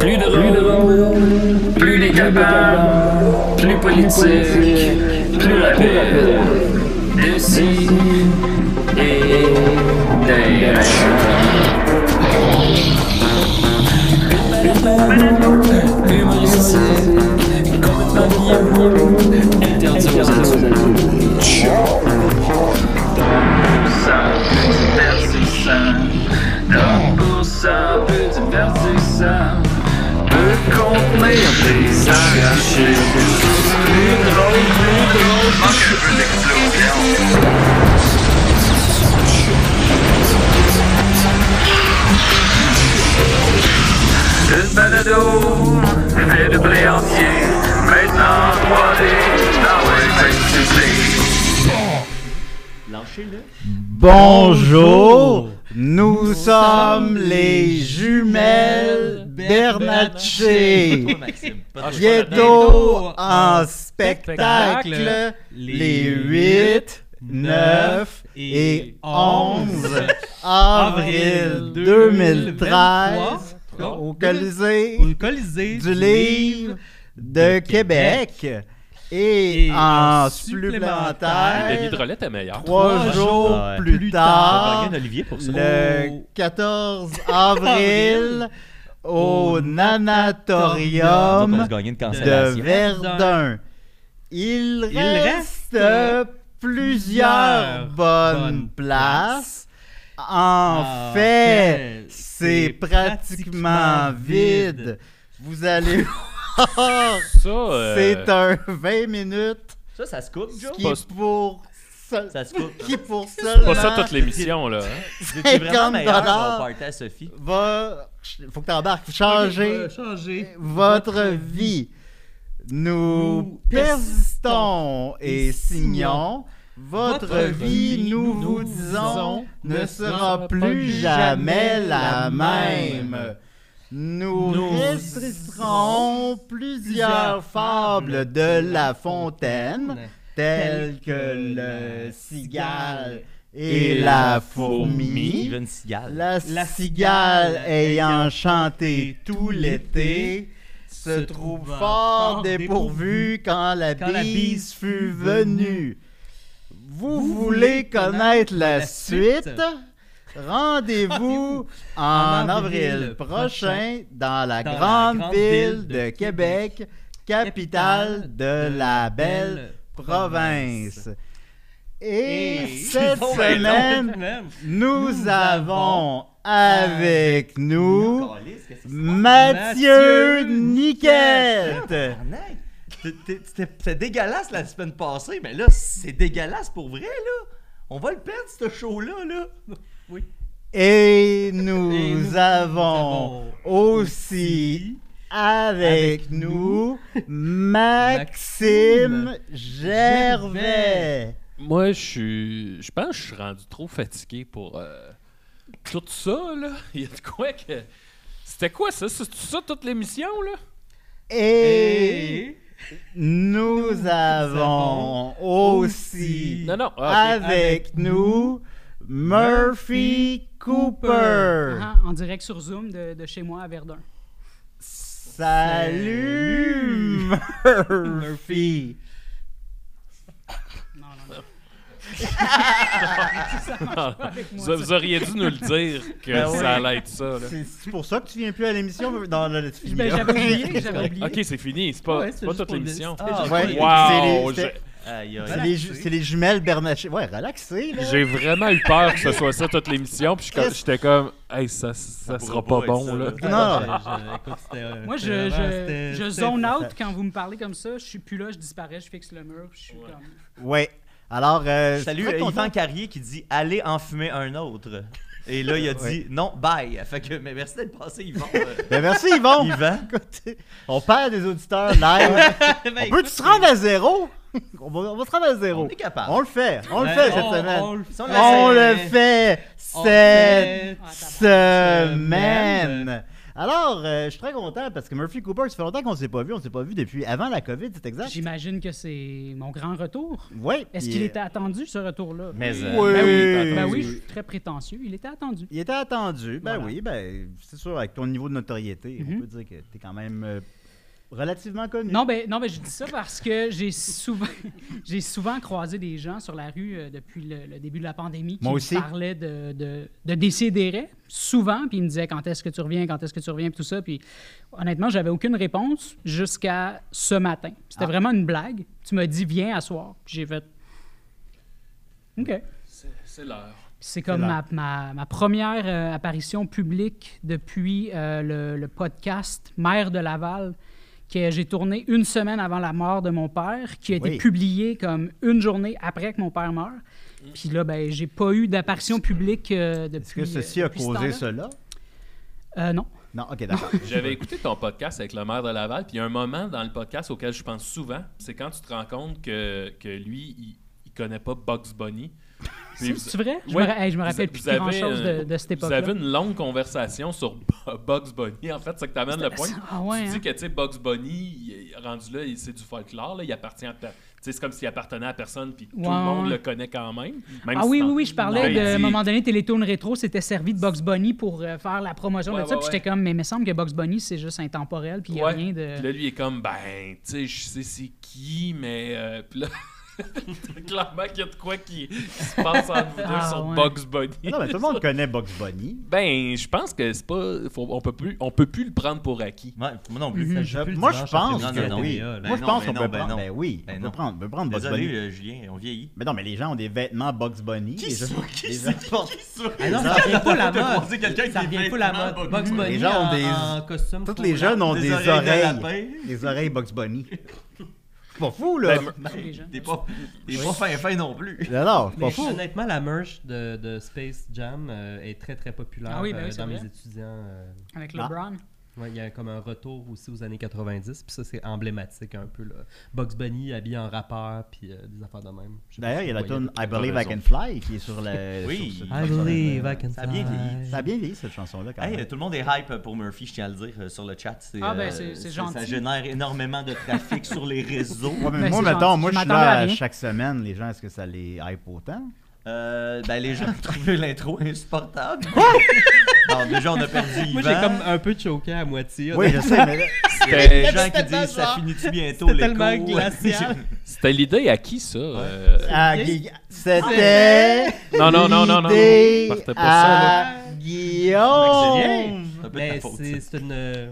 Plus drôle, plus décapable, plus politique, plus rapide. D'ici et d'ailleurs. Humoristique, complètement interdit aux donc ça divertissant, peut contenir des arrachés. Plus drôle, plus drôle, manque un peu d'explosion. Une balado, fait de blé entier, maintenant 3D, dans les Lâchez-le. Bonjour, nous sommes les jumelles Bernatchez. Bientôt en spectacle les 8, 9 et 11 avril 2013 au Colisée au Colisée du livre de Québec. Et Et en Le supplémentaire, hydrolette est meilleur. trois jours plus tard, pour ça. le 14 avril au Nanatorium de. Verdun. Il Il reste reste plusieurs bonnes bonnes places. En fait, fait, c'est pratiquement pratiquement vide. Vous allez voir, Ça, euh, c'est un 20 minutes Ça, ça se coupe, Joe? qui pour seul- Ça se coupe. qui pour c'est pas ça seulement toute l'émission, là. hein? Étiez vraiment 50 meilleur dollars. au party à Sophie? va faut que t'embarques changer changer votre vie. Nous persistons et signons. Votre vie, nous vous disons, ne sera plus jamais la même. Nous Nous réciterons plusieurs fables de La Fontaine, telles que le cigale et la fourmi. Cigale. La, La cigale ayant chanté tout l'été se trouve fort dépourvue quand la quand bise fut venue. Vous Vous voulez connaître la suite? suite? Rendez-vous en En avril prochain dans la dans la grande ville de de Québec, capitale de la belle province. Et cette semaine, nous avons avec nous? Mathieu Mathieu Niquette. C'était c'était dégueulasse la semaine passée, mais là, c'est dégueulasse pour vrai, là. On va le perdre, ce show-là, là. oui Et nous, Et nous avons avons aussi avec nous Maxime Gervais. Moi, je suis. Je pense que je suis rendu trop fatigué pour euh, tout ça, là. Il y a de quoi que. C'était quoi ça? C'est ça toute l'émission, là? Et et nous avons aussi Non, non, avec nous Murphy Cooper. Ah, en direct sur Zoom de, de chez moi à Verdun. Salut Murphy. Non, non, non. vous, vous auriez dû nous le dire que Ben ça allait être ça, là. C'est c'est pour ça que tu viens plus à l'émission dans le tu finis Ben, là. j'avais oublié, j'avais oublié. Ok, c'est fini. C'est pas, Ouais, c'est c'est pas juste toute pour le- l'émission. Ah, ouais. C'est Wow! j'ai-. C'est les, ju- c'est les jumelles Bernatchez. Ouais, relaxé là. J'ai vraiment eu peur que ce soit ça toute l'émission, puis je- Qu'est-ce- j'étais comme, hey, ça, ça, sera pas pas être bon, ça, là. là. Non. Je- je- écoute, c'était, euh, Moi, je, je, je zone out quand vous me parlez comme ça. Je suis plus là, je disparais, je fixe le mur. Je suis comme. Ouais. Alors, euh, Salut, très euh, content. Yvan Carrier qui dit allez en fumer un autre. Et là, il a dit Ouais. non, bye. Fait que, mais merci d'être passé, Yvan. Euh, Ben, merci Yvon. Yvan. Écoute, on perd des auditeurs live. on peut se rendre à zéro? on, va, on va se rendre à zéro. On est capable. On le fait. On le fait cette semaine. on le- Si on On l'essaie- le fait cette semaine. Alors, euh, je suis très content parce que Murphy Cooper, ça fait longtemps qu'on ne s'est pas vu. On ne s'est pas vu depuis avant la COVID, c'est exact? J'imagine que c'est mon grand retour. Oui. Est-ce qu'il était attendu, ce retour-là? Mais euh, Oui. Ben oui, ben oui, je suis très prétentieux. Il était attendu. Il était attendu. Ben Voilà. oui, ben c'est sûr, avec ton niveau de notoriété, on Mhm. peut dire que tu es quand même euh, relativement connu. Non, ben, non, ben, je dis ça parce que j'ai souvent, j'ai souvent croisé des gens sur la rue euh, depuis le, le début de la pandémie qui Moi me aussi. parlaient de, de, de Décideret, souvent, puis ils me disaient quand est-ce que tu reviens, quand est-ce que tu reviens, puis tout ça. Puis honnêtement, j'avais aucune réponse jusqu'à ce matin. C'était Ah. vraiment une blague. Tu m'as dit viens à soir. Puis j'ai fait OK. C'est l'heure. C'est comme ma, ma- ma première euh, apparition publique depuis euh, le, le podcast Mère de Laval que j'ai tourné une semaine avant la mort de mon père, qui a été Oui. publié comme une journée après que mon père meurt. Puis là, ben, j'ai pas eu d'apparition publique euh, depuis. Est-ce que ceci euh, a ce causé cela? Euh, non. Non, ok, d'accord. J'avais écouté ton podcast avec le maire de Laval, puis il y a un moment dans le podcast auquel je pense souvent, c'est quand tu te rends compte que, que lui, il, il connaît pas Bugs Bunny. C'est vrai? Je, Ouais. me, hey, je me rappelle plus grand avez, chose euh, de, de cette Vous avez une longue conversation sur Bu- Bugs Bunny. En fait, c'est que tu amènes le point. Ah ouais, tu hein? dis que Bugs Bunny, rendu là, c'est du folklore. Là, il appartient à. per- tu sais, C'est comme s'il appartenait à personne, puis tout Ouais, le monde ouais. le connaît quand même. même Ah si oui, oui, oui, je parlais de, à un moment donné, Télétoon Rétro s'était servi de Box Bunny pour euh, faire la promotion Ouais, de ça. ouais, Puis j'étais ouais. comme, mais il me semble que Box Bunny, c'est juste intemporel, puis il n'y a Ouais. rien de. Puis là, lui, il est comme, ben, tu sais, je sais c'est qui, mais. euh, Puis là, clairement qu'il y a de quoi qui, qui se passe entre vous deux Ah, sur ouais. Bugs Bunny. non, mais tout le monde connaît Bugs Bunny. Ben, je pense que c'est pas. faut- on, peut plus, on peut plus le prendre pour acquis. Ouais, moi non plus. Mhm. Je- Euh, plus moi, je pense que la oui. Là. Moi, Ben je pense ben qu'on peut ben prendre. non. Ben oui, Ben on peut prendre, on peut prendre Désolé, Bunny. euh, Julien, on vieillit. Mais non, mais les gens ont des vêtements Bugs Bunny. Qui les gens, ça? Qui ça? Ah non, ça revient pas la mode. croisé quelqu'un qui Ça revient pas la mode. Bugs Bunny. Les gens ont en, des- faux les jeunes ont Des oreilles. Des oreilles Bugs Bunny. C'est pas fou, là. Ben, gens. T'es pas, t'es pas fin fin non plus. Non, non, c'est pas Mais fou. honnêtement, la merch de, de Space Jam euh, est très très populaire Ah oui, ben oui, euh, c'est dans vrai. mes étudiants. euh. Avec Ah. LeBron. Ouais, il y a comme un retour aussi aux années 90, puis ça c'est emblématique un peu. Là. Bugs Bunny habillé en rappeur, puis euh, des affaires de même. D'ailleurs, il y a la tune I. Believe I. Can Fly qui est sur le. Oui. sur ce- I believe I can Ça a bien fly. vieilli. Ça a bien vieilli cette chanson-là quand Hey, même. tout le monde est hype pour Murphy, je tiens à le dire, euh, sur le chat. C'est, Ah, ben, euh, c'est- c'est Ça gentil. génère énormément de trafic sur les réseaux. Ouais, mais Ben, moi, mettons, gentil. moi, Je suis là chaque semaine. Les gens, est-ce que ça les hype autant? Euh, ben, les gens ont trouvé l'intro insupportable. bon, déjà, on a perdu Yvan. Moi j'ai comme un peu choqué à moitié. Oui, je sais, mais là, Les gens qui C'était disent ça ça. finit-tu bientôt C'était les tellement cours? glacial. C'était l'idée à qui, ça euh, à Gui- c'était. Non, non, non, non, non, non. l'idée Partez pas ça, à Guillaume. C'est un peu de Mais ta faute, c'est ça. c'est une.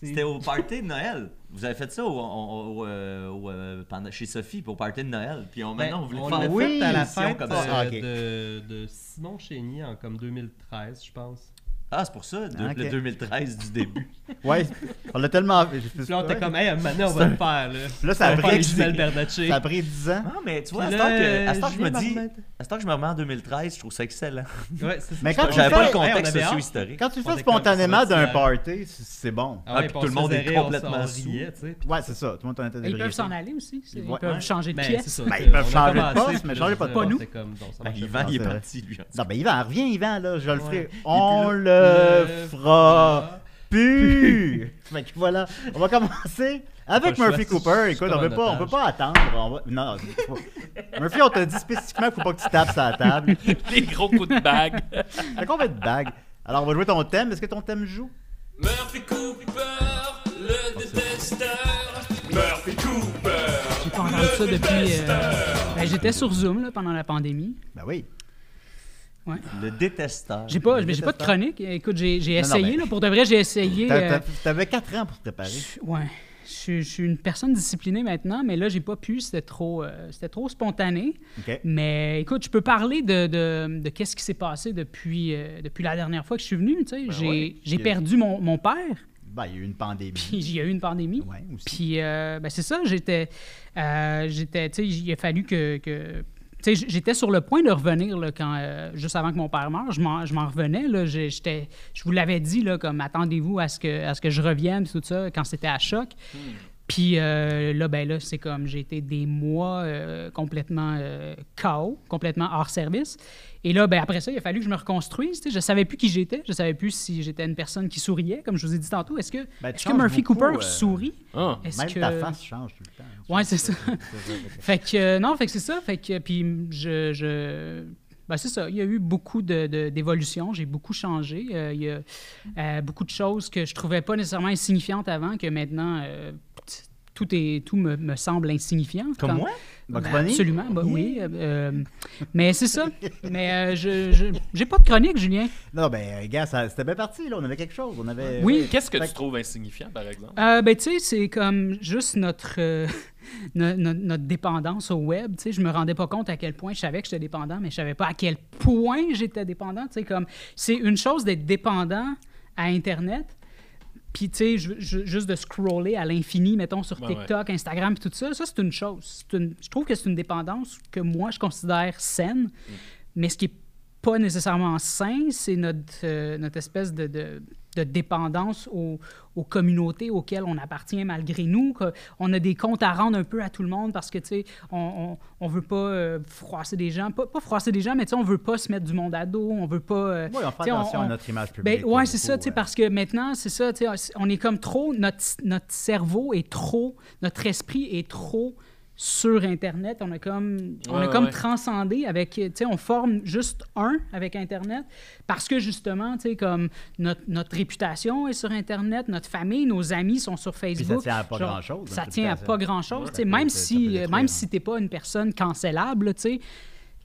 c'est- C'était au party de Noël. Vous avez fait ça au, au- au- euh, au, euh, pendant- chez Sophie pour party de Noël. Puis on, Ben, maintenant, on voulait on faire l'a Oui, fait à la fête comme euh, ça. Ah, ok. de, de Simon Chénier en comme 2013, je pense. Ah, c'est pour ça, de- Ah, le 2013 du début. Ouais, on l'a tellement. Puis là, on était comme, hey, maintenant, on va le faire. Là, Là, ça a on faire pris, ça a pris 10 ans. Ah, mais tu vois, à Puis ce temps là, que, à ce temps que je me dis, à ce temps que je me remets en 2013, je trouve ça excellent. Ouais, c'est ça. Mais quand tu J'avais pas le contexte hey, socio-historique. Quand tu le fais spontanément d'un party, c'est bon. Ah ouais, puis tout le monde est complètement sais. Ouais, c'est ça. Tout le monde en était Ils peuvent s'en aller aussi. Ils peuvent changer de Ben, pièce. c'est ça, Ben, ils peuvent a changer de poste, mais changer pas de poste. était comme, non, ça Ben, marchait Yvan, pas. il est parti, lui. Non, ben Yvan, reviens Yvan, là, je le ferai. On le là, fera plus. fait que voilà, on va commencer avec Pas Murphy choix, Cooper. Écoute, on peut pas, on peut pas attendre. On va- Non, non, faut- Murphy, on t'a dit spécifiquement qu'il faut pas que tu tapes sur la table. Les gros coups de bague. Fait qu'on va être bague. Alors, on va jouer ton thème. Est-ce que ton thème joue? Murphy Cooper, le détesteur. Murphy Cooper. J'ai pas entendu ça depuis. euh, ben, J'étais sur Zoom là, pendant la pandémie. Ben oui. Le détesteur. J'ai pas, j'ai pas de chronique. Écoute, j'ai j'ai Non, non, essayé. ben- là, pour de vrai, j'ai essayé. Euh, t'a- T'avais 4 ans pour te préparer. Ouais. Je, suis- je suis une personne disciplinée maintenant, mais là, j'ai pas pu. C'était trop, euh, c'était trop spontané. OK. Mais écoute, je peux parler de, de, de qu'est-ce qui s'est passé depuis, euh, depuis la dernière fois que je suis venu. tu sais. j'ai ouais. j'ai perdu mon, mon père, Ben, il y a eu une pandémie. puis il y a eu une pandémie. Ouais, aussi. Puis, euh, ben, c'est ça, j'étais. j'étais il a fallu que. que j'étais sur le point de revenir quand, euh, juste avant que mon père meure. Je m'en, revenais. Je vous l'avais dit, comme attendez-vous à ce, que, je revienne, tout ça, quand c'était à choc. Puis euh, là, ben là, c'est comme j'ai été des mois euh, complètement euh, KO, complètement hors service. Et là, ben après ça, il a fallu que je me reconstruise. tu sais. Je savais plus qui j'étais. Je savais plus si j'étais une personne qui souriait, comme je vous ai dit tantôt. Est-ce que, Ben, tu est-ce que Murphy beaucoup, Cooper euh, sourit? Est-ce Même que... ta face change tout le temps. Ouais, c'est ça. Fait que, non, fait que c'est ça. Fait que, puis je. je ben, c'est ça. Il y a eu beaucoup de- de- d'évolutions. J'ai beaucoup changé. Euh, il y a euh, beaucoup de choses que je trouvais pas nécessairement insignifiantes avant, que maintenant, euh, tout, est, tout me, me semble insignifiant. Comme Quand- moi? Ben? Absolument, ben oui. mais c'est ça. Mais euh, je j'ai pas de chronique, Julien. Non, ben, gars, ça- c'était bien parti, là. On avait quelque chose. On avait... Oui. Qu'est-ce que Fait tu trouves insignifiant, par exemple? Euh, ben, tu sais, c'est comme juste notre, no- no- notre dépendance au web. Tu sais, je me rendais pas compte à quel point je savais que j'étais dépendant, mais je savais pas à quel point j'étais dépendant. Tu sais, comme c'est une chose d'être dépendant à Internet. Puis, tu sais, juste de scroller à l'infini, mettons, sur ouais. TikTok, Instagram, puis tout ça, ça, c'est une chose. Une- je trouve que c'est une dépendance que moi, je considère saine. Mais ce qui est pas nécessairement sain, c'est notre, euh, notre espèce de, de- de dépendance aux, aux communautés auxquelles on appartient malgré nous. On a des comptes à rendre un peu à tout le monde parce que, tu sais, on, on, on veut pas euh, froisser des gens. Pas, pas froisser des gens, mais tu sais, on veut pas se mettre du monde à dos. On veut pas... euh, Oui, on fait attention on- à notre image publique. ben, là, ouais, c'est ça, tu sais, euh. parce que maintenant, c'est ça, tu sais, on est comme trop, notre, notre cerveau est trop, notre esprit est trop sur Internet. On a comme, on a comme ouais. transcendé avec, tu sais, on forme juste un avec Internet parce que justement, tu sais, comme notre, notre réputation est sur Internet, notre famille, nos amis sont sur Puis Facebook. ça tient à pas Genre, grand-chose. Ça hein, tient à pas grand-chose. tu sais, ça peut- même ça si, même hein. si t'es pas une personne cancellable, tu sais,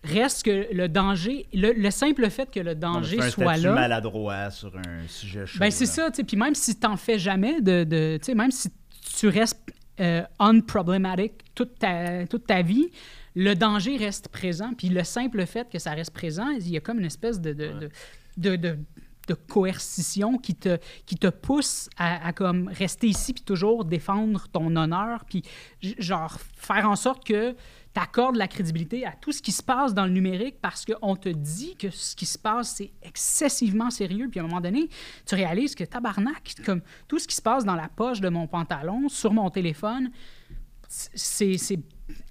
reste que le danger, le, le simple fait que le danger soit là. maladroit sur un sujet chaud. Ben, c'est ça, tu sais. Puis même si t'en fais jamais, de, de- tu sais, même si tu restes euh, unproblematic toute ta, toute ta vie, le danger reste présent. Puis le simple fait que ça reste présent, il y a comme une espèce de, de, de, de- de- de coercition qui te, qui te pousse à, à comme rester ici puis toujours défendre ton honneur puis genre faire en sorte que tu accordes la crédibilité à tout ce qui se passe dans le numérique parce qu'on te dit que ce qui se passe, c'est excessivement sérieux. Puis à un moment donné, tu réalises que tabarnak, comme tout ce qui se passe dans la poche de mon pantalon, sur mon téléphone, c'est,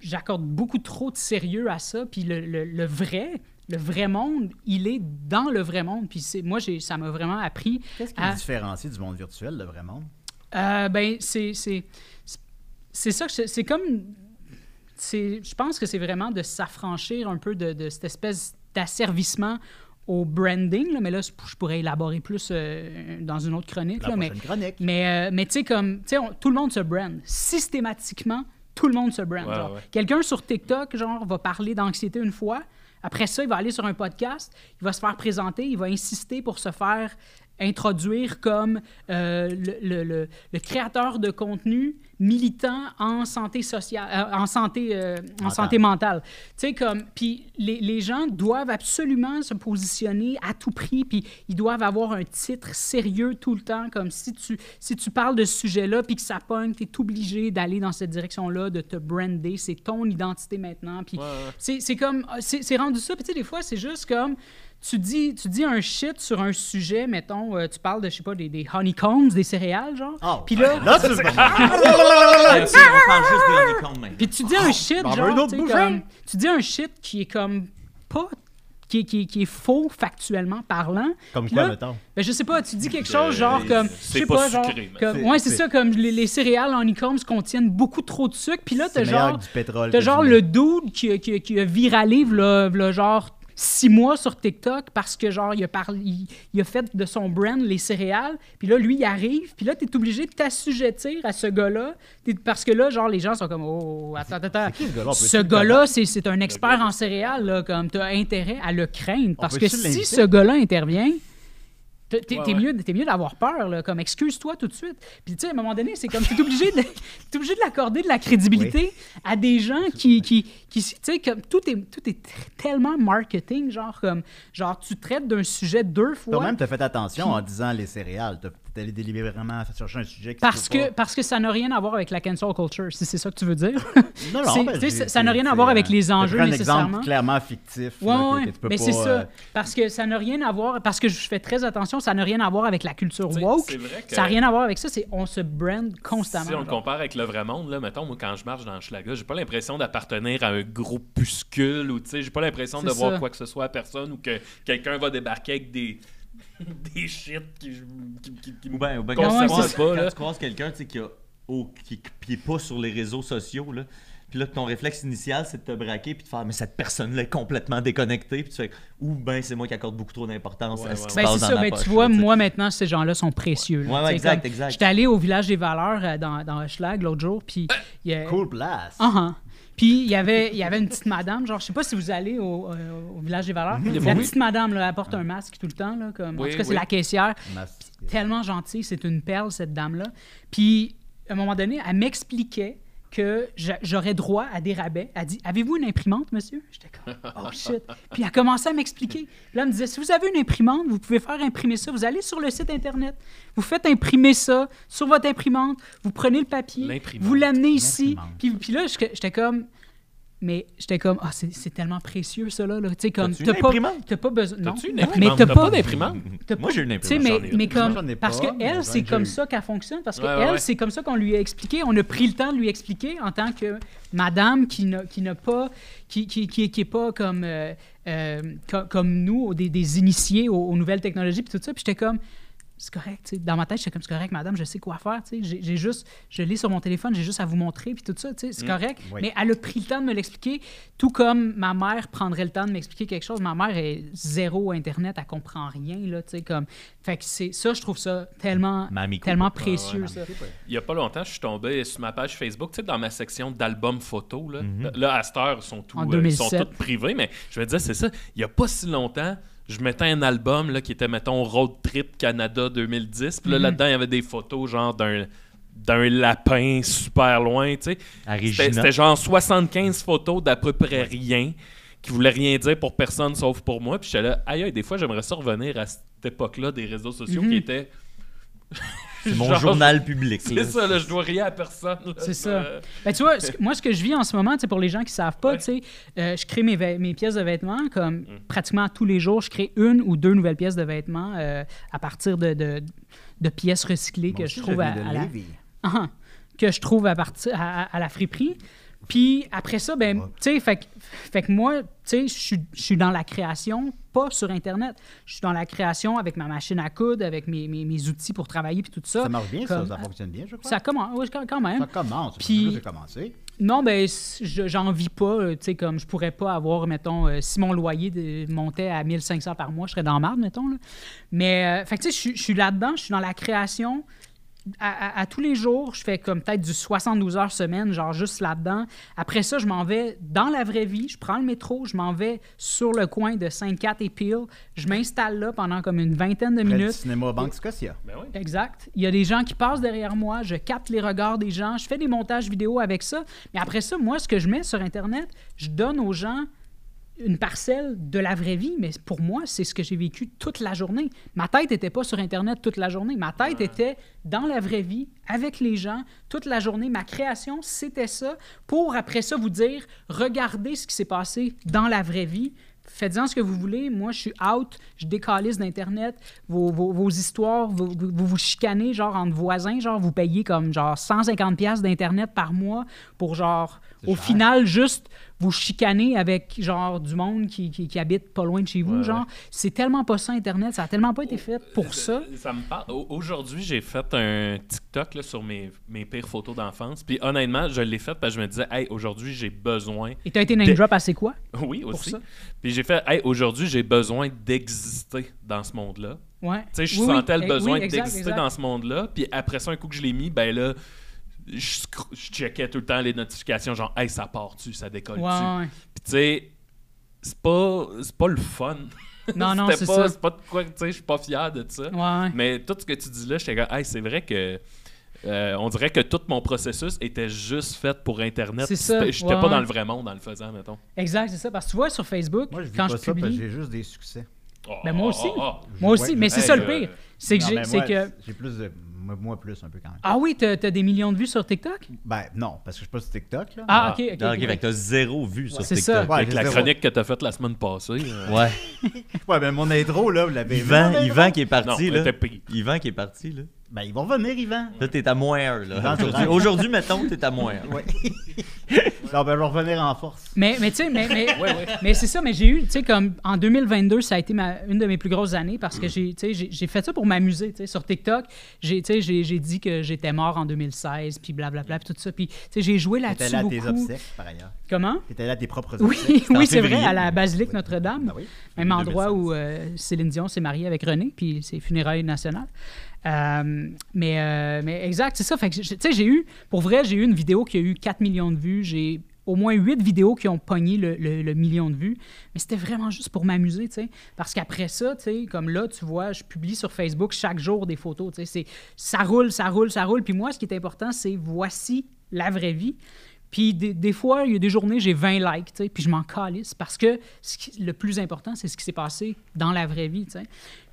j'accorde beaucoup trop de sérieux à ça. Puis le, le- le vrai, le vrai monde, il est dans le vrai monde. Puis c'est, moi, j'ai, ça m'a vraiment appris Qu'est-ce qui à- différencie du monde virtuel, le vrai monde? euh, ben, c'est, c'est, c'est- c'est ça que c'est comme. Je pense que c'est vraiment de s'affranchir un peu de, de cette espèce d'asservissement au branding, là, mais là, je pourrais élaborer plus euh, dans une autre chronique. La là, mais prochaine chronique. mais, euh, mais tu sais, comme, tu sais, on- tout le monde se brand. Systématiquement, tout le monde se brand. Ouais, genre. ouais. Quelqu'un sur TikTok, genre, va parler d'anxiété une fois. Après ça, il va aller sur un podcast, il va se faire présenter, il va insister pour se faire introduire comme euh, le, le- créateur de contenu militant en santé sociale, euh, en santé, euh, en Mentale. santé mentale. Tu sais comme, puis les, les gens doivent absolument se positionner à tout prix, puis ils doivent avoir un titre sérieux tout le temps, comme si tu si tu parles de ce sujet-là, puis que ça pogne, t'es obligé d'aller dans cette direction-là, de te brander, c'est ton identité maintenant, puis Ouais, ouais. c'est comme c'est rendu ça, puis tu sais des fois c'est juste comme tu dis, tu dis un shit sur un sujet, mettons, euh, tu parles de, je sais pas, des, des honeycombs, des céréales, genre. Oh, Puis là, Là, tu tiens, on parle juste des honeycombs maintenant. puis tu dis un shit, J'en veux genre, bouchée. comme- tu dis un shit qui est comme pas, qui est, qui est- qui est faux factuellement parlant. Comme Puis quoi, là, mettons? Ben, je sais pas, tu dis quelque Euh, chose genre comme. c'est je sais pas pas, genre. sucré, comme- ouais, c'est ça, comme les, les céréales honeycombs contiennent beaucoup trop de sucre. Puis là, t'as genre. que du pétrole. T'as que genre le dude qui, a- qui, a- qui a viralé, v'là, v'là genre six mois sur TikTok parce que genre il a, parlé, il, il a fait de son brand les céréales. Puis là, lui, il arrive. Puis là, t'es obligé de t'assujettir à ce gars-là. Parce que là, genre, les gens sont comme Oh, attends, attends, qui, ce gars-là? C'est, un expert en céréales. Là, comme t'as intérêt à le craindre. Parce que si ce gars-là intervient, T'es t'es- Ouais, mieux, mieux d'avoir peur, là, comme excuse-toi tout de suite. Puis tu sais, à un moment donné, c'est comme t'es obligé de, t'es obligé de l'accorder de la crédibilité à des gens qui, qui, qui tu sais, comme tout est, tout est tellement marketing, genre comme, genre tu traites d'un sujet deux fois. Toi-même, t'as fait attention en disant les céréales. D'aller délibérément chercher un sujet qui Parce que, parce que ça n'a rien à voir avec la cancel culture, si c'est ça que tu veux dire. Non, non, ben, ça- n'a rien à voir avec euh, les je enjeux un nécessairement. exemple clairement fictif. Ouais, là, que- ouais, que tu peux mais c'est ça. euh, Parce que ça n'a rien à voir. Parce que je fais très attention, ça n'a rien à voir avec la culture T'sais, woke. c'est vrai que- Ça n'a rien à voir avec ça. C'est on se brand constamment. Si on le compare avec le vrai monde, là, mettons, moi, quand je marche dans Schlaga, j'ai pas l'impression d'appartenir à un groupuscule ou, tu sais, j'ai pas l'impression de voir ça. quoi que ce soit à personne ou que quelqu'un va débarquer avec des, des shit qui, qui, qui, qui Ou bien Qu'on quand, sait tu croises, pas, là. quand tu croises quelqu'un tu sais, qui, a, au- qui, qui est pas sur les réseaux sociaux, là, puis là, ton réflexe initial, c'est de te braquer puis de faire, mais cette personne-là est complètement déconnectée, puis tu fais, ou ben c'est moi qui accorde beaucoup trop d'importance Ouais, à ce ouais, qui se Ben, passe c'est dans ça. ma Ben, poche, tu vois, là, moi, maintenant, ces gens-là sont précieux. là. Ouais, ouais, exact, comme- exact. J'étais allé au village des valeurs euh, dans, dans Hochelag l'autre jour, puis il y a- Cool place. Ah, ah. Puis il y avait il y avait une petite madame, genre je sais pas si vous allez au, euh, au village des valeurs. La Oui. petite madame là, elle porte un masque tout le temps là, comme en tout cas c'est la caissière, tellement gentille, c'est une perle cette dame là. Puis à un moment donné, elle m'expliquait que j'a- j'aurais droit à des rabais. Elle dit Avez-vous une imprimante, monsieur? J'étais comme Oh shit. Puis elle a commencé à m'expliquer. Puis Là, elle me disait Si vous avez une imprimante, vous pouvez faire imprimer ça. Vous allez sur le site Internet, vous faites imprimer ça sur votre imprimante, vous prenez le papier, vous l'amenez ici. Puis, puis là, j'étais comme. Mais j'étais comme, ah, c'est c'est tellement précieux, ça, là. là. Tu sais, comme, t'as pas, t'as pas besoin. Non, une mais imprimante? t'as pas, d'imprimante? Moi, j'ai une tu sais, imprimante. mais, comme, parce que elle, c'est comme eu. ça qu'elle fonctionne, parce que Ouais, elle, ouais. c'est comme ça qu'on lui a expliqué. On a pris le temps de lui expliquer en tant que madame qui n'a, qui n'a pas, qui, qui, qui, qui est pas comme, euh, euh, co- comme nous, des, des initiés aux, aux nouvelles technologies, puis tout ça. Puis j'étais comme, c'est correct, tu sais. Dans ma tête, j'étais comme, c'est correct, madame, je sais quoi faire, tu sais. J'ai, j'ai juste, je l'ai sur mon téléphone, j'ai juste à vous montrer, puis tout ça, tu sais, c'est correct. Oui. Mais elle a pris le temps de me l'expliquer, tout comme ma mère prendrait le temps de m'expliquer quelque chose. Ma mère est zéro Internet, elle comprend rien, là, tu sais, comme... Fait que c'est ça, je trouve ça tellement, Mamie tellement Cooper. précieux, ça. Il y a pas longtemps, je suis tombé sur ma page Facebook, tu sais, dans ma section d'albums photos. Là, Mhm. là à cette heure, ils sont, tous, euh, sont 2007. tous privés, mais je me disais, c'est ça. Il y a pas si longtemps, je mettais un album là, qui était, mettons, Road Trip Canada 2010. Puis là, Mhm. là-dedans, il y avait des photos, genre, d'un d'un lapin super loin, tu sais. C'était genre 75 photos d'à peu près rien, qui voulaient rien dire pour personne sauf pour moi. Puis j'étais là, aïe, aïe, des fois, j'aimerais ça revenir à cette époque-là des réseaux sociaux Mhm. qui étaient... C'est mon Genre, journal public. C'est ça, là, je dois rien à personne. C'est ça. Ben, tu vois, moi, ce que je vis en ce moment, pour les gens qui savent pas, Ouais. tu sais, euh, je crée mes, pièces de vêtements comme Mm. pratiquement tous les jours. Je crée une ou deux nouvelles pièces de vêtements euh, à partir de, de, de pièces recyclées Moi que je trouve à, la. Ah, que je trouve à, partir, à, à- à la friperie. Puis après ça, ben, Ouais. tu sais, fait, que- fait que moi, tu sais, je suis- je suis dans la création, pas sur Internet. Je suis dans la création avec ma machine à coudre, avec mes, mes, mes outils pour travailler, puis tout ça. Ça marche bien, ça? Comme- Ça fonctionne bien, je crois? Ça commence, oui, quand même. Ça commence. Puis- commencé. Non, ben, j'en vis pas. euh, Tu sais, comme je pourrais pas avoir, mettons, euh, si mon loyer de- montait à 1500 par mois, je serais dans marde, mettons. Là. Mais, euh, fait que tu sais, je suis là-dedans, je suis dans la création. À, à- à tous les jours, je fais comme peut-être du 72 heures semaine, genre juste là-dedans. Après ça, je m'en vais dans la vraie vie, je prends le métro, je m'en vais sur le coin de Sainte-Cat et Peel. Je m'installe là pendant comme une vingtaine de Près du minutes. cinéma Banque Scotia. ben oui. Exact. Il y a des gens qui passent derrière moi, je capte les regards des gens, je fais des montages vidéo avec ça. Mais après ça, moi, ce que je mets sur Internet, je donne aux gens une parcelle de la vraie vie, mais pour moi, c'est ce que j'ai vécu toute la journée. Ma tête n'était pas sur Internet toute la journée. Ma tête était dans la vraie vie, avec les gens, toute la journée. Ma création, c'était ça, pour après ça vous dire, regardez ce qui s'est passé dans la vraie vie. Faites-en ce que vous voulez. Moi, je suis out. Je décalise d'Internet. Vos, vos- vos histoires, vous, vous vous chicanez, genre, entre voisins. Genre, vous payez comme, genre, 150$ piastres d'Internet par mois pour, genre, au cher. final, juste vous chicaner avec, genre, du monde qui, qui, qui habite pas loin de chez vous. Ouais, genre, c'est tellement pas ça, Internet. Ça a tellement pas été fait pour ça. Ça me parle. Au- Aujourd'hui, j'ai fait un TikTok là, sur mes, mes pires photos d'enfance. Puis honnêtement, je l'ai fait parce que je me disais, hey, aujourd'hui, j'ai besoin. Et t'as été name drop c'est quoi? Oui, aussi. ça. Puis j'ai fait, hey, aujourd'hui, j'ai besoin d'exister dans ce monde-là. Ouais. Tu sais, je Oui, oui. sentais le Eh, besoin oui, d'exister dans ce monde-là. Puis après ça, un coup que je l'ai mis, ben là, je, checkais tout le temps les notifications, genre, hey, ça part-tu, ça décolle-tu? Ouais, ouais. Puis tu sais, c'est pas, c'est pas le fun. Non, non, c'est pas, ça. C'est pas de quoi, tu sais, je suis pas fier de ça. Ouais, ouais. Mais tout ce que tu dis là, j'étais comme, hey, c'est vrai que. euh, on dirait que tout mon processus était juste fait pour Internet. C'est ça, J'étais ouais, pas dans le vrai monde en le faisant, mettons. Exact, c'est ça. Parce que tu vois, sur Facebook, Moi, je quand pas je publie... j'ai juste des succès. Ben, moi aussi. Oh, oh, oh. Moi aussi, Ouais, mais c'est hey, ça le euh, pire. C'est que j'ai. J'ai plus de. Moi, moi plus, un peu quand même. Ah oui, t'as t'as des millions de vues sur TikTok? Ben, non, parce que je suis pas sur TikTok, là. Ah, ok, ok. Non, ok, ok. fait que t'as zéro vue sur C'est TikTok. ça. Ouais, Avec j'ai la zéro. chronique que t'as faite la semaine passée. euh, Ouais. Ouais, ben mon intro, là, vous l'avez vu. Yvan? Yvan qui est parti, là. pire. Yvan qui est parti, là. Ben, ils vont revenir, Yvan. Là, t'es à moins 1, là. Aujourd'hui, Aujourd'hui, mettons, t'es à moins 1. Ouais. non, ben, je vais revenir en force. Mais, mais tu sais, mais, mais, Ouais, ouais. mais c'est ça, mais j'ai eu, tu sais, comme en 2022, ça a été ma, une de mes plus grosses années parce que j'ai, tu sais, j'ai, j'ai fait ça pour m'amuser, tu sais, sur TikTok. J'ai, tu sais, j'ai, j'ai dit que j'étais mort en 2016, puis blablabla, puis tout ça. Puis, tu sais, j'ai joué T'étais là-dessus là à beaucoup. tes obsèques, par ailleurs. Comment? T'étais là à tes propres Oui, obsèques. en oui, c'est vrai, à la basilique Notre-Dame. Ben oui. Même endroit 2016. où euh, Céline Dion s'est mariée avec René, puis c'est funérailles nationales. Euh, mais, euh, mais exact, c'est ça. Tu sais, j'ai eu, pour vrai, j'ai eu une vidéo qui a eu 4 millions de vues. J'ai au moins 8 vidéos qui ont pogné le, million de vues. Mais c'était vraiment juste pour m'amuser, tu sais. Parce qu'après ça, tu sais, comme là, tu vois, je publie sur Facebook chaque jour des photos, tu sais. Ça roule, ça roule, ça roule. Puis moi, ce qui est important, c'est voici la vraie vie. Puis des, des fois, il y a des journées, j'ai 20 likes, tu sais, puis je m'en calisse parce que ce qui- le plus important, c'est ce qui s'est passé dans la vraie vie, tu sais.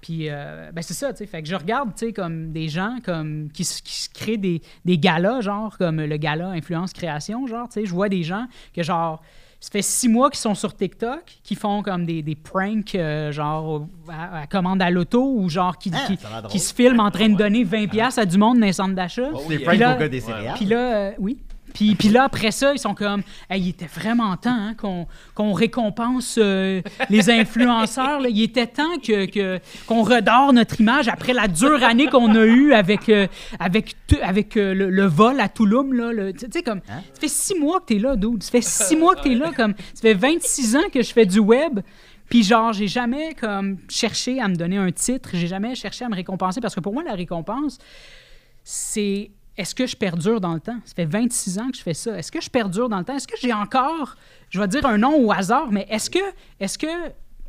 Puis, euh, ben c'est ça, tu sais. Fait que je regarde, tu sais, comme des gens comme, qui, se- qui se créent des, des galas, genre, comme le gala Influence Création, genre, tu sais. Je vois des gens que, genre, ça fait six mois qu'ils sont sur TikTok, qui font comme des, des pranks, euh, genre, à, à commande à l'auto, ou genre, qui, Ah, qui, qui se filment en train de donner 20$ piastres à du monde dans les centres d'achat. Des yeah. pranks là- au gars des céréales. Puis là, euh, oui. Puis, puis là, après ça, ils sont comme, Hey, il était vraiment temps hein, qu'on qu'on récompense euh, les influenceurs. là. Il était temps que que- qu'on redore notre image après la dure année qu'on a eue avec, euh, avec, avec euh, le, le vol à Touloum. Là, le- tu sais, comme, Hein? ça fait six mois que t'es là, dude. Ça fait six mois que t'es là. Comme, ça fait 26 ans que je fais du web. Puis genre, j'ai jamais comme cherché à me donner un titre. J'ai jamais cherché à me récompenser parce que pour moi, la récompense, c'est est-ce que je perdure dans le temps? Ça fait 26 ans que je fais ça. Est-ce que je perdure dans le temps? Est-ce que j'ai encore, je vais dire un nom au hasard, mais est-ce que, est-ce que,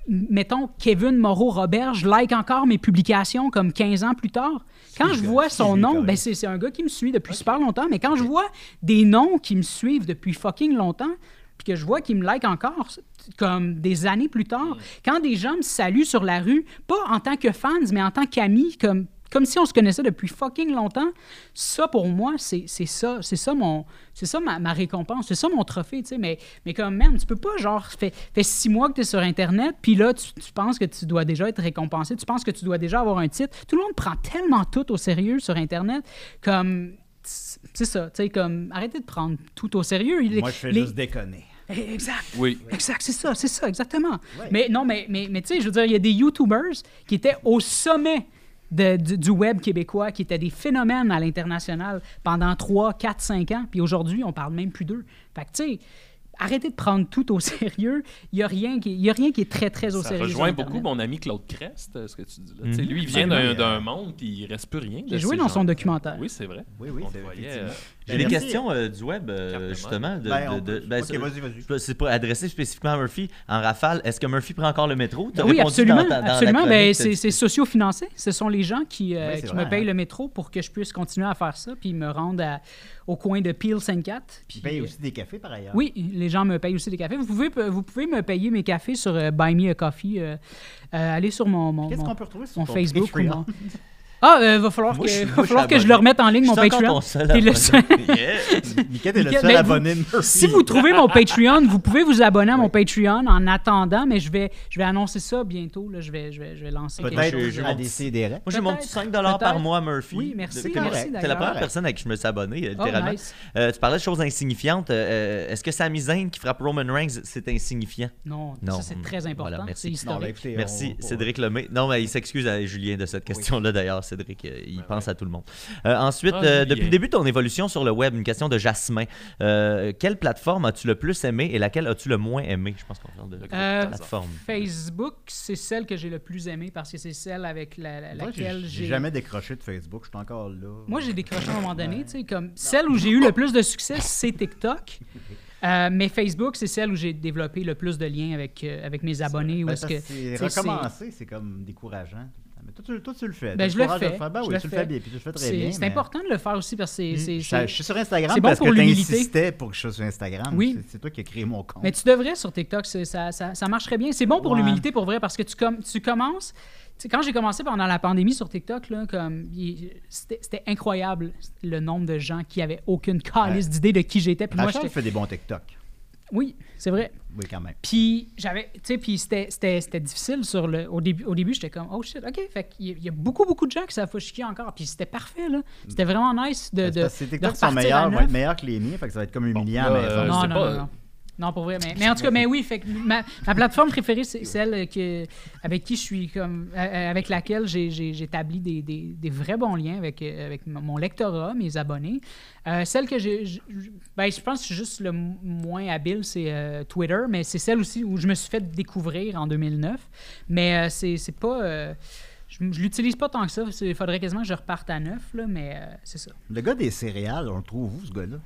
mettons, Kevin Moreau-Roberge like encore mes publications comme 15 ans plus tard? Quand je vois son nom, ben c'est un gars qui me suit depuis super longtemps, mais quand je vois des noms qui me suivent depuis fucking longtemps, puis que je vois qu'ils me like encore comme des années plus tard, quand des gens me saluent sur la rue, pas en tant que fans, mais en tant qu'amis, comme, comme si on se connaissait depuis fucking longtemps, ça pour moi, c'est c'est ça, c'est ça mon, c'est ça ma, ma récompense, c'est ça mon trophée, tu sais, mais, mais comme, man, tu peux pas, genre, fait, fait six mois que tu es sur Internet, puis là, tu, tu penses que tu dois déjà être récompensé, tu penses que tu dois déjà avoir un titre. Tout le monde prend tellement tout au sérieux sur Internet, comme, c'est ça, tu sais, comme, arrêtez de prendre tout au sérieux. Moi, je fais les- juste déconner. Exact. Oui. Exact, c'est ça, c'est ça, exactement. Ouais. Mais non, mais, mais, mais tu sais, je veux dire, il y a des YouTubers qui étaient au sommet de- du, du web québécois, qui étaient des phénomènes à l'international pendant 3, 4, 5 ans, puis aujourd'hui, on parle même plus d'eux. Fait que, tu sais, arrêtez de prendre tout au sérieux. Il n'y a, rien qui- il y a rien qui est très, très au Ça sérieux. sur rejoint beaucoup mon ami Claude Crest, euh, ce que tu dis là. Sais, Mhm. Lui, il vient d'un monde, puis il reste plus rien. J'ai joué dans son gens. documentaire. Oui, c'est vrai. Oui, oui, On voyait, euh, J'ai Ben, des merci. questions euh, du web, euh, justement. De, Ben, de- on de- peut- ben, vas-y, vas-y. C'est pas adressé spécifiquement à Murphy. En rafale, est-ce que Murphy prend encore le métro? T'as oui, répondu absolument. dans ta- dans absolument. Ben, c'est socio-financé. Ce sont les gens qui, euh, Oui, qui vrai, me payent hein. le métro pour que je puisse continuer à faire ça, puis me rendre à- au coin de Peel 54. Tu Puis, payes euh, aussi des cafés, par ailleurs. Oui, les gens me payent aussi des cafés. Vous pouvez, vous pouvez me payer mes cafés sur euh, Buy Me a Coffee. euh, euh, allez sur mon, mon, Qu'est-ce mon- qu'on peut retrouver sur mon Facebook. ou Patreon? mon- Ah, euh, va falloir, Moi, que, je suis- va moi, je falloir suis que je le remette en ligne, Je mon Patreon. T'es le seul. Le seul abonné de vous- Murphy. Si vous trouvez mon Patreon, vous pouvez vous abonner à mon Patreon en attendant, mais je vais, je vais annoncer ça bientôt. Là. Je, vais, je, vais, je vais lancer quelque Peut-être chose. j'ai à CDR. Moi, j'ai mon petit 5 par mois, Murphy. Oui, merci, T'es la première personne à qui je me suis abonné, euh, Oh, littéralement. nice. Euh, tu parlais de choses insignifiantes. euh, Est-ce que Sami Zayn qui frappe Roman Reigns, c'est insignifiant? Non, Non. ça c'est très important. Voilà, merci. c'est Non, historique. ben, écoutez, Merci, on- Cédric Lemay. Non, mais il s'excuse à Julien de cette question-là, d'ailleurs. Cédric, euh, il pense à tout le monde. Euh, ensuite, Ah, euh, depuis le début de ton évolution sur le web, une question de Jasmin. Euh, quelle plateforme as-tu le plus aimé et laquelle as-tu le moins aimé? Je pense qu'on parle de Euh, plateforme. Facebook, c'est celle que j'ai le plus aimée parce que c'est celle avec la, la- Moi, j'ai- laquelle J'ai j'ai. jamais décroché de Facebook, je suis encore là. Moi, j'ai décroché à un moment donné, tu sais, comme celle où j'ai eu le plus de succès, c'est TikTok. Euh, mais Facebook, c'est celle où j'ai développé le plus de liens avec, euh, avec mes abonnés. Où Ben, est-ce parce que, c'est sais, recommencer, c'est comme décourageant. Toi, tu, toi, tu le fais. Ben, je le fais. faire. Ben Je oui, tu le fais. fais bien. Puis tu le fais très C'est bien. c'est mais- important de le faire aussi parce que c'est- c'est. Je c'est- je suis sur Instagram c'est bon parce pour que tu l'humilité. insistais pour que je sois sur Instagram. Oui. C'est- toi qui as créé mon compte. Mais tu devrais sur TikTok, ça, ça, ça marcherait bien. C'est bon pour Ouais. l'humilité, pour vrai, parce que tu, com- tu commences. tu sais, quand j'ai commencé pendant la pandémie sur TikTok, là, comme c'était c'était incroyable le nombre de gens qui avaient aucune calice Ouais. d'idée de qui j'étais. Puis moi, j'étais. fait des bons TikTok. Oui, c'est vrai. Oui, quand même. Puis j'avais, tu sais, puis c'était, c'était, c'était difficile sur le, au début. Au début, j'étais comme, oh shit, ok. Fait qu'il y a- il y a beaucoup, beaucoup de gens qui savent chier encore. Puis c'était parfait là. C'était vraiment nice de, C'est de, ces de TikTok sont meilleurs, vont être meilleurs que les miens, fait que ça va être comme humiliant à la là, maison. euh, non, c'est non, pas- non, non. Non, pour vrai. Mais, en tout cas, mais oui, ma, plateforme préférée, c'est celle que, avec qui je suis comme. avec laquelle j'ai- établi des, vrais bons liens avec, avec mon lectorat, mes abonnés. Euh, celle que j'ai. Ben, je pense que juste le moins habile, c'est euh, Twitter, mais c'est celle aussi où je me suis fait découvrir en 2009. Mais euh, c'est pas. euh, je je l'utilise pas tant que ça. Il faudrait quasiment que je reparte à neuf, là, mais c'est ça. Le gars des céréales, on le trouve où, ce gars-là?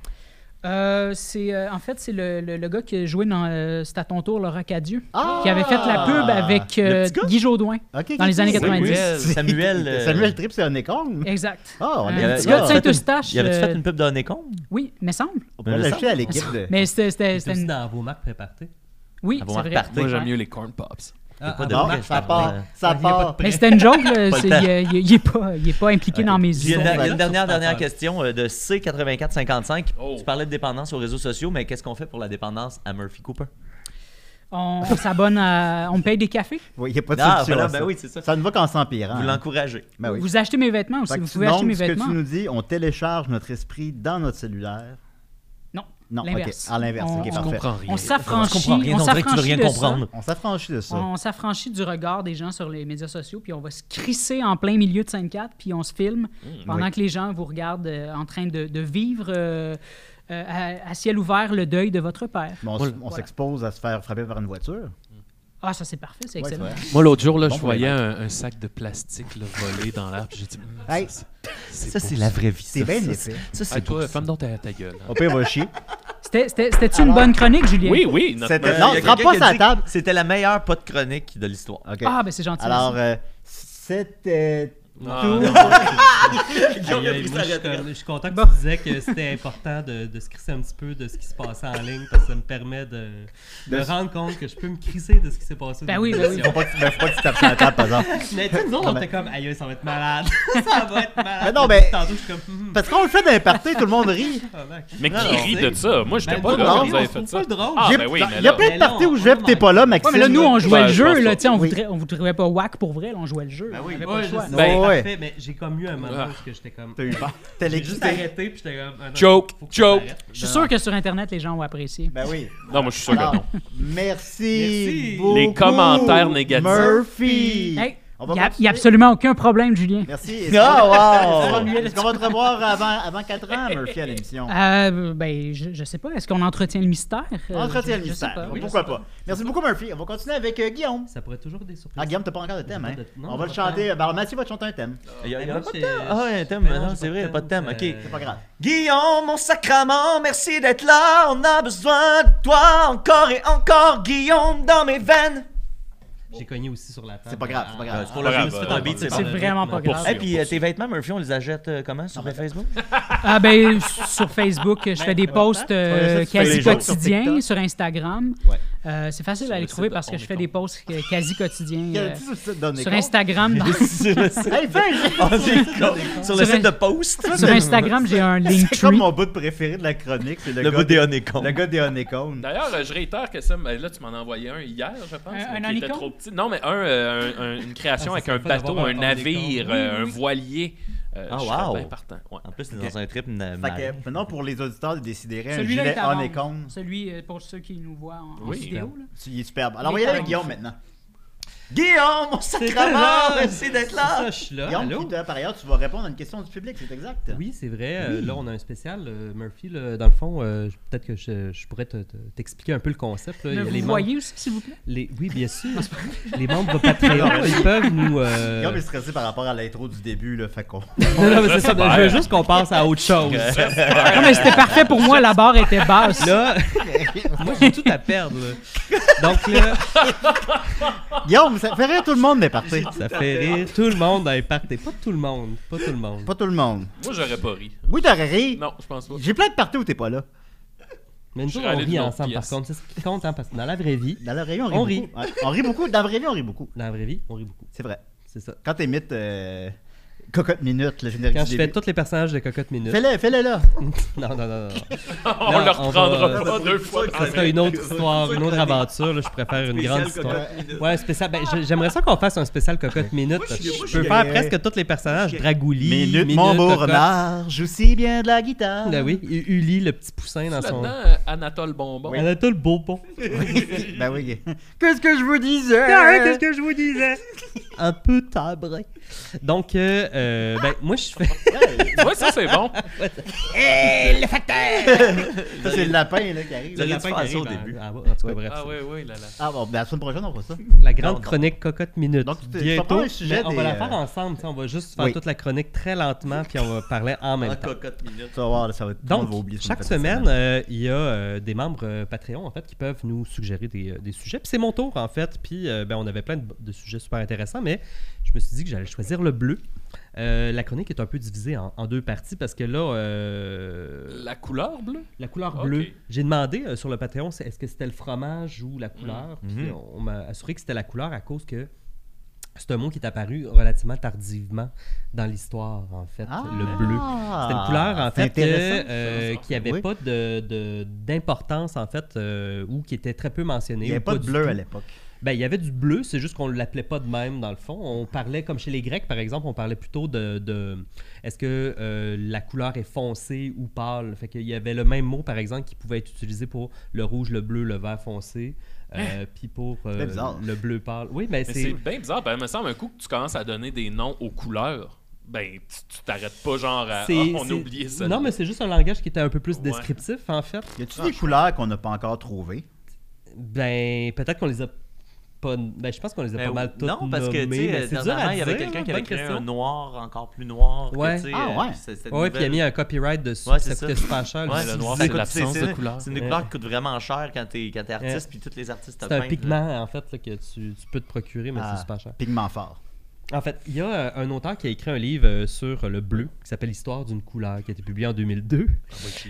Euh, c'est euh, en fait c'est le, le, le gars qui a joué dans euh, C'est à ton tour à Dieu Ah! qui avait fait la pub avec euh? Guy Jodoin. Dans les années ok. 90. Samuel, Samuel, euh, Samuel Tripp, c'est un école. Exact. Ah, on avait- petit gars de Saint-Eustache. Il avait-tu euh, fait une pub d'Onecom? Oui, mais semble. On va l'acheter à l'équipe de. Mais c'était c'était- dans vos marques préparées. oui, c'est vrai. Moi, j'aime mieux les corn pops. Ah, pas ah, de ça part. Ça Il y a pas de part. Mais c'était une joke. là. Il est- il est pas, il impliqué dans mes une, histoires. une dernière, Sur dernière Twitter. question euh, de C8455. Oh. Tu parlais de dépendance aux réseaux sociaux, mais qu'est-ce qu'on fait pour la dépendance à Murphy Cooper? On, on s'abonne à. On paye des cafés? Oui, il n'y a pas de Ah, solution. voilà, ben ça. oui, ça. Ça ne va qu'en s'empirant. Vous hein. l'encouragez. Ben oui. Vous achetez mes vêtements aussi. Vous pouvez donc, acheter mes ce que vêtements. tu nous dis, on télécharge notre esprit dans notre cellulaire. Non. Non, ok. L'inverse. À l'inverse, On- ok, on- parfait. comprends rien. On Je s'affranchit. comprends rien, on on dirait que tu veux rien de ça. comprendre. On s'affranchit de ça. On s'affranchit du regard des gens sur les médias sociaux, puis on va se crisser en plein milieu de scène 4, puis on se filme pendant oui. que les gens vous regardent euh, en train de, de vivre euh, euh, à, à ciel ouvert le deuil de votre père. Mais on, Moi, s- on voilà. s'expose à se faire frapper par une voiture. Ah, ça c'est parfait, c'est excellent. Moi, l'autre jour, là, Bon je voyais un, un sac de plastique là, volé dans l'air. puis J'ai dit, Hum, Hey, ça, c'est la vraie vie. c'est ça. bien Ça, épais. Ça, c'est Hey, toi, ferme donc ta, ta gueule. hein. Au pire, va chier. C'était- C'était c'était-tu une bonne chronique, Julien? Oui, oui. notre- Non, frappe quelqu'un pas sa table. C'était la meilleure pas de chronique de l'histoire. Ah, ben c'est gentil. Alors, euh, c'était Ah, non. Aïe, moi, je, suis je content que Bon. tu disais que c'était important de, de se crisser un petit peu de ce qui se passait en ligne parce que ça me permet de de me rendre compte que je peux me crisser de ce qui s'est passé. Ben oui, ben l'émission. Faut pas que ben, faut pas que tu tapes sur la table, par exemple. Mais tu sais, nous autres, on était comme, aïe, ça va être malade. ça va être malade. Mais non, mais- Tantôt, je suis comme, hum, hum, Parce qu'on le fait dans les parties, tout le monde rit. tabarnak. Mais Non, qui rit de ça? Moi, j'étais Ben, pas là vous avez fait ça. drôle. Ah, J'ai- ben oui, mais Il y a plein de Mais parties où je vais t'es pas là, Maxime. Mais là, nous, on jouait le je jeu, on, Oui. vous trouvait pas whack pour vrai, on jouait le jeu. Ben oui. Ouais, mais j'ai comme eu un moment Ah. où que j'étais comme. T'as eu peur. T'as J'ai juste arrêté, puis j'étais comme. ah non, Joke. Je suis sûr que sur Internet, les gens ont apprécié. Ben oui. Non, moi, je suis sûr que non. merci. Merci. beaucoup, Les commentaires négatifs. Murphy. Hey, il n'y a, continuer. absolument aucun problème, Julien. Merci. Ah, wow! Est-ce qu'on va te revoir avant, avant 4 ans, Murphy, à l'émission? Euh, ben, je, je sais pas. Est-ce qu'on entretient le mystère? Euh, Entretien le je- mystère. pas, oui. Pourquoi pas? Merci beaucoup, Murphy. On va continuer avec euh, Guillaume. Ça pourrait toujours des surprises. Ah, Guillaume, t'as pas encore de thème, hein? Non, On va le chanter. Ben, Mathieu va te chanter un thème. Il y a, il y a Moi, pas de thème. Ah, un thème. Non, c'est vrai, il n'y a pas de thème. Ok. euh, C'est pas grave. Guillaume, mon sacrament, merci d'être là. On a besoin de toi encore et encore, Guillaume, dans mes veines. J'ai cogné aussi sur la table. C'est pas grave, c'est pas grave. Euh, c'est pour Pas le grave, jeu, c'est fait un beat, c'est C'est bon. vraiment pas grave. Et puis euh, tes vêtements, Murphy, on les achète euh, comment Sur Facebook? Ah ben sur Facebook, je fais des posts quasi quotidiens sur Instagram. Euh, c'est facile Sur à le les trouver de parce que je fais des posts quasi quotidiens euh, sur? Instagram. dans- Sur le site, con. Sur le Sur site un- de Post. sur Instagram, j'ai un C'est comme mon bout préféré de la chronique, c'est le, bout des honeycombs. Le gars des. D'ailleurs, euh, je réitère que ça. ben là, tu m'en as envoyé un hier, je pense. Un- mais un qui était honeycomb? trop petit. Non, mais un, euh, un- un- une création Ah, avec un bateau, un navire, un voilier. Euh, Ah, je serais wow. bien partant. Ouais. En plus, c'est dans un trip Fait mal. que maintenant, pour les auditeurs de Décideret, un Celui-là gilet est à vendre. honeycomb, Celui euh, pour ceux qui nous voient en, en Oui. vidéo. là. il est superbe. Alors, on va y aller avec. Guillaume maintenant. Guillaume, mon là, merci d'être là. ça, je suis là. Guillaume, allô? qui, toi, par ailleurs, tu vas répondre à une question du public, c'est exact. Oui, c'est vrai. euh, là, on a un spécial. euh, Murphy, là, dans le fond, euh, peut-être que je, je pourrais te- te- t'expliquer un peu le concept. là. Il y Me a vous les voyez aussi, s'il vous plaît? membres- les- oui, bien sûr. les membres Patreon, ils peuvent nous. euh, Guillaume est stressé par rapport à l'intro du début, là, fait qu'on... Non, non, mais c'est ça. Je veux juste qu'on passe à autre chose. Non, mais c'était parfait pour moi, la barre était basse. Là, moi, j'ai tout à perdre. là. Donc là, Guillaume, ça fait rire tout le monde des parties. Ça fait rire tout le monde dans les parties. Pas tout le monde. Pas tout le monde. Pas tout le monde. Moi, j'aurais pas ri. Oui, t'aurais ri. Non, je pense pas. J'ai plein de parties où t'es pas là. Mais nous, on rit ensemble, par contre. C'est ce qui compte, hein, parce que dans la vraie vie, Dans la vraie vie, on rit On beaucoup. rit. Ouais, On rit beaucoup. Dans la vraie vie, on rit beaucoup. dans la vraie vie, on rit beaucoup. C'est vrai. C'est ça. Quand t'imites euh, Cocotte Minute, le générique Quand du je fais tous les personnages de Cocotte Minute. Fais-le, fais-le là. Non, non, non, non. on le reprendra va- pas deux fois. Ça serait une autre histoire, une autre aventure. là. Je préfère une grande histoire. Ouais, spécial. Ben, j'ai- j'aimerais ça qu'on fasse un spécial Cocotte Minute. je- peux je- faire presque tous les personnages. Dragouli, Minute, mon beau Cocotte. renard, joue si bien de la guitare. Ben oui, Uli, le petit poussin dans son. Anatole Bonbon. Elle a tout le beau pont. ben oui. Qu'est-ce que je vous disais? Qu'est-ce que je vous disais? Un peu tabré. Donc, euh, euh, ben, moi, je fais. Ça, c'est bon. Ça, c'est le lapin là, qui arrive. Dû lapin faire qui ça au arrive début. en- en tout cas, bref. Ah, oui, oui, là, là. Ah bon, ben la semaine prochaine, on fera ça. La grande Non, non. chronique Cocotte Minute. Donc, Bientôt, un sujet on va la faire euh, ensemble. tu sais, On va juste faire Oui. toute la chronique très lentement, puis on va parler en même En temps. cocotte minute. Tu vas voir, là, ça va le monde Donc, chaque semaine, euh, il y a euh, des membres euh, Patreon en fait qui peuvent nous suggérer des, des sujets. Puis c'est mon tour en fait. Puis euh, ben, on avait plein de, de sujets super intéressants, mais je me suis dit que j'allais choisir le bleu. Euh, la chronique est un peu divisée en, en deux parties parce que là, euh, La couleur bleue? la couleur bleue, j'ai demandé euh, sur le Patreon c'est- est-ce que c'était le fromage ou la couleur? Puis Mhm. on, m'a assuré que c'était la couleur à cause que c'est un mot qui est apparu relativement tardivement dans l'histoire en fait, Ah. le bleu. C'était une couleur en fait euh, qui avait Oui. pas de de- d'importance en fait euh, ou qui était très peu mentionné. Il n'y avait pas de bleu tout. à l'époque. Ben, il y avait du bleu, c'est juste qu'on ne l'appelait pas de même dans le fond. On parlait, comme chez les Grecs par exemple, on parlait plutôt de. de- Est-ce que euh, la couleur est foncée ou pâle? Fait qu'il y avait le même mot par exemple qui pouvait être utilisé pour le rouge, le bleu, le vert foncé, euh, puis pour euh, le bleu pâle. Oui, ben Mais c'est bien bizarre. Ben, il me semble un coup que tu commences à donner des noms aux couleurs. Ben, tu t'arrêtes pas genre à. c'est- Ah, on a oublié ça. Non, mais c'est juste un langage qui était un peu plus Ouais. descriptif en fait. Y a-tu des couleurs qu'on n'a pas encore trouvées? Ben, peut-être qu'on les a pas. Ben, je pense qu'on les a Ben, pas mal toutes non, parce que, tu sais, dernièrement, il y avait quelqu'un hein, qui avait bonne créé question. un noir encore plus noir. que, Ouais. sais, Ah, euh, ouais. Ouais, puis il a mis un copyright dessus, Ouais, c'est ça. super cher. Ouais, le le noir, ça c'est l'absence de couleur. C'est une Ouais. couleur qui coûte vraiment cher quand t'es quand t'es artiste, Ouais. puis tous les artistes te C'est un pigment, en fait, là, que tu, tu peux te procurer, mais Ah, c'est super cher. Pigment fort. En fait, il y a euh, un auteur qui a écrit un livre euh, sur le bleu qui s'appelle Histoire d'une couleur, qui a été publié en 2002.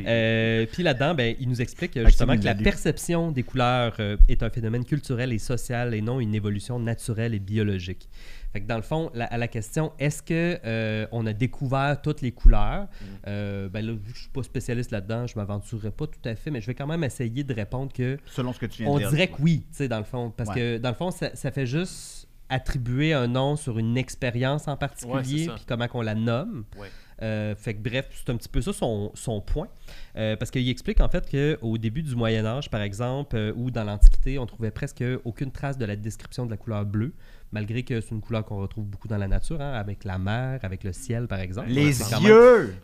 Euh, Puis là-dedans, ben, il nous explique euh, justement que la lu. perception des couleurs est un phénomène culturel et social et non une évolution naturelle et biologique. Fait que dans le fond, la- à la question est-ce que euh, on a découvert toutes les couleurs? Euh, ben là, vu que je suis pas spécialiste là-dedans, je m'aventurerai pas tout à fait, mais je vais quand même essayer de répondre que Selon ce que tu viens de on dire. dirait que oui, tu sais, dans le fond. Parce Ouais. que, dans le fond, ça, ça fait juste attribuer un nom sur une expérience en particulier, puis comment qu'on la nomme. Ouais. Euh, fait que bref, c'est un petit peu ça son, son point. Euh, parce qu'il explique en fait qu'au début du Moyen Âge, par exemple, euh, ou dans l'Antiquité, on trouvait presque aucune trace de la description de la couleur bleue, malgré que c'est une couleur qu'on retrouve beaucoup dans la nature, hein, avec la mer, avec le ciel, par exemple. Les Ouais, même- yeux!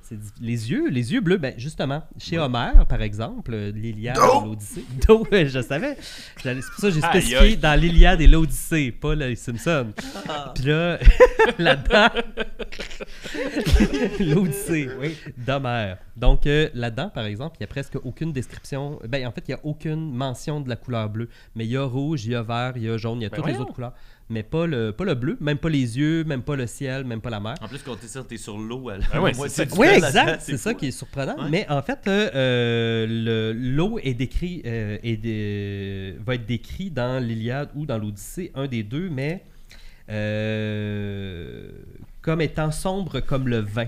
les yeux, les yeux bleus, ben justement, chez Homère, par exemple, euh, l'Iliade et l'Odyssée. Do, ouais, je savais. C'est pour ça que j'ai spécifié aïe. dans l'Iliade et l'Odyssée, pas les Simpsons. Puis là, là-dedans, l'Odyssée d'Homère. Donc euh, là-dedans, par exemple, il n'y a presque aucune description. Ben, en fait, il n'y a aucune mention de la couleur bleue. Mais il y a rouge, il y a vert, il y a jaune, il y a Ben toutes les autres couleurs. Mais pas le, pas le bleu, même pas les yeux, même pas le ciel, même pas la mer. En plus, quand t'es sur, t'es sur l'eau, à Ah ouais, c'est- Oui, exact. C'est ça qui est surprenant. Ouais. Mais en fait, euh, euh, le- l'eau est décrit, euh, est dé- va être décrit dans l'Iliade ou dans l'Odyssée, un des deux, mais euh, comme étant sombre comme le vin.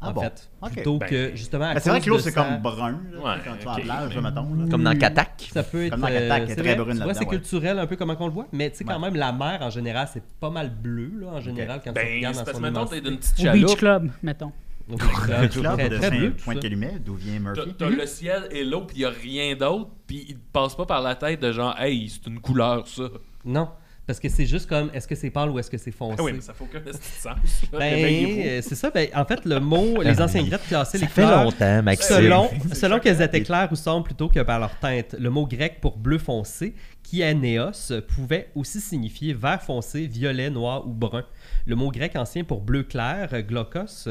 Ah en bon? fait, plutôt Ben, que justement. à Ben, c'est vrai que l'eau, c'est comme brun, là, Ouais, quand tu vas plage, mettons. là. Comme dans Katak. Ça peut être. Comme dans Katak, euh, elle est c'est très vrai, brune tu vois, c'est là-dedans, ouais. culturel un peu comment qu'on le voit, mais tu sais, quand Ouais. même, la mer en général, c'est pas mal bleu, là, en général, quand tu Ben, regardes c'est dans parce son mettons, t'es d'une petite Au Beach chaloupe. Club, mettons. Donc, Le très, club très, de. Saint-Pointe-Calumet, d'où vient Murphy. t'as le ciel et l'eau, puis il a rien d'autre, puis il te passe pas par la tête de genre, hey, c'est une couleur, ça. Non, parce que c'est juste comme est-ce que c'est pâle ou est-ce que c'est foncé? Ah oui, mais ça fait aucun esti de sens. là. Ben, euh, c'est ça. Ben, en fait, le mot, les anciens Grecs classaient les fait couleurs longtemps, Maxime. selon, selon qu'elles étaient claires ou sombres plutôt que par leur teinte. Le mot grec pour bleu foncé, kyanéos, pouvait aussi signifier vert foncé, violet, noir ou brun. Le mot grec ancien pour bleu clair, glaucos,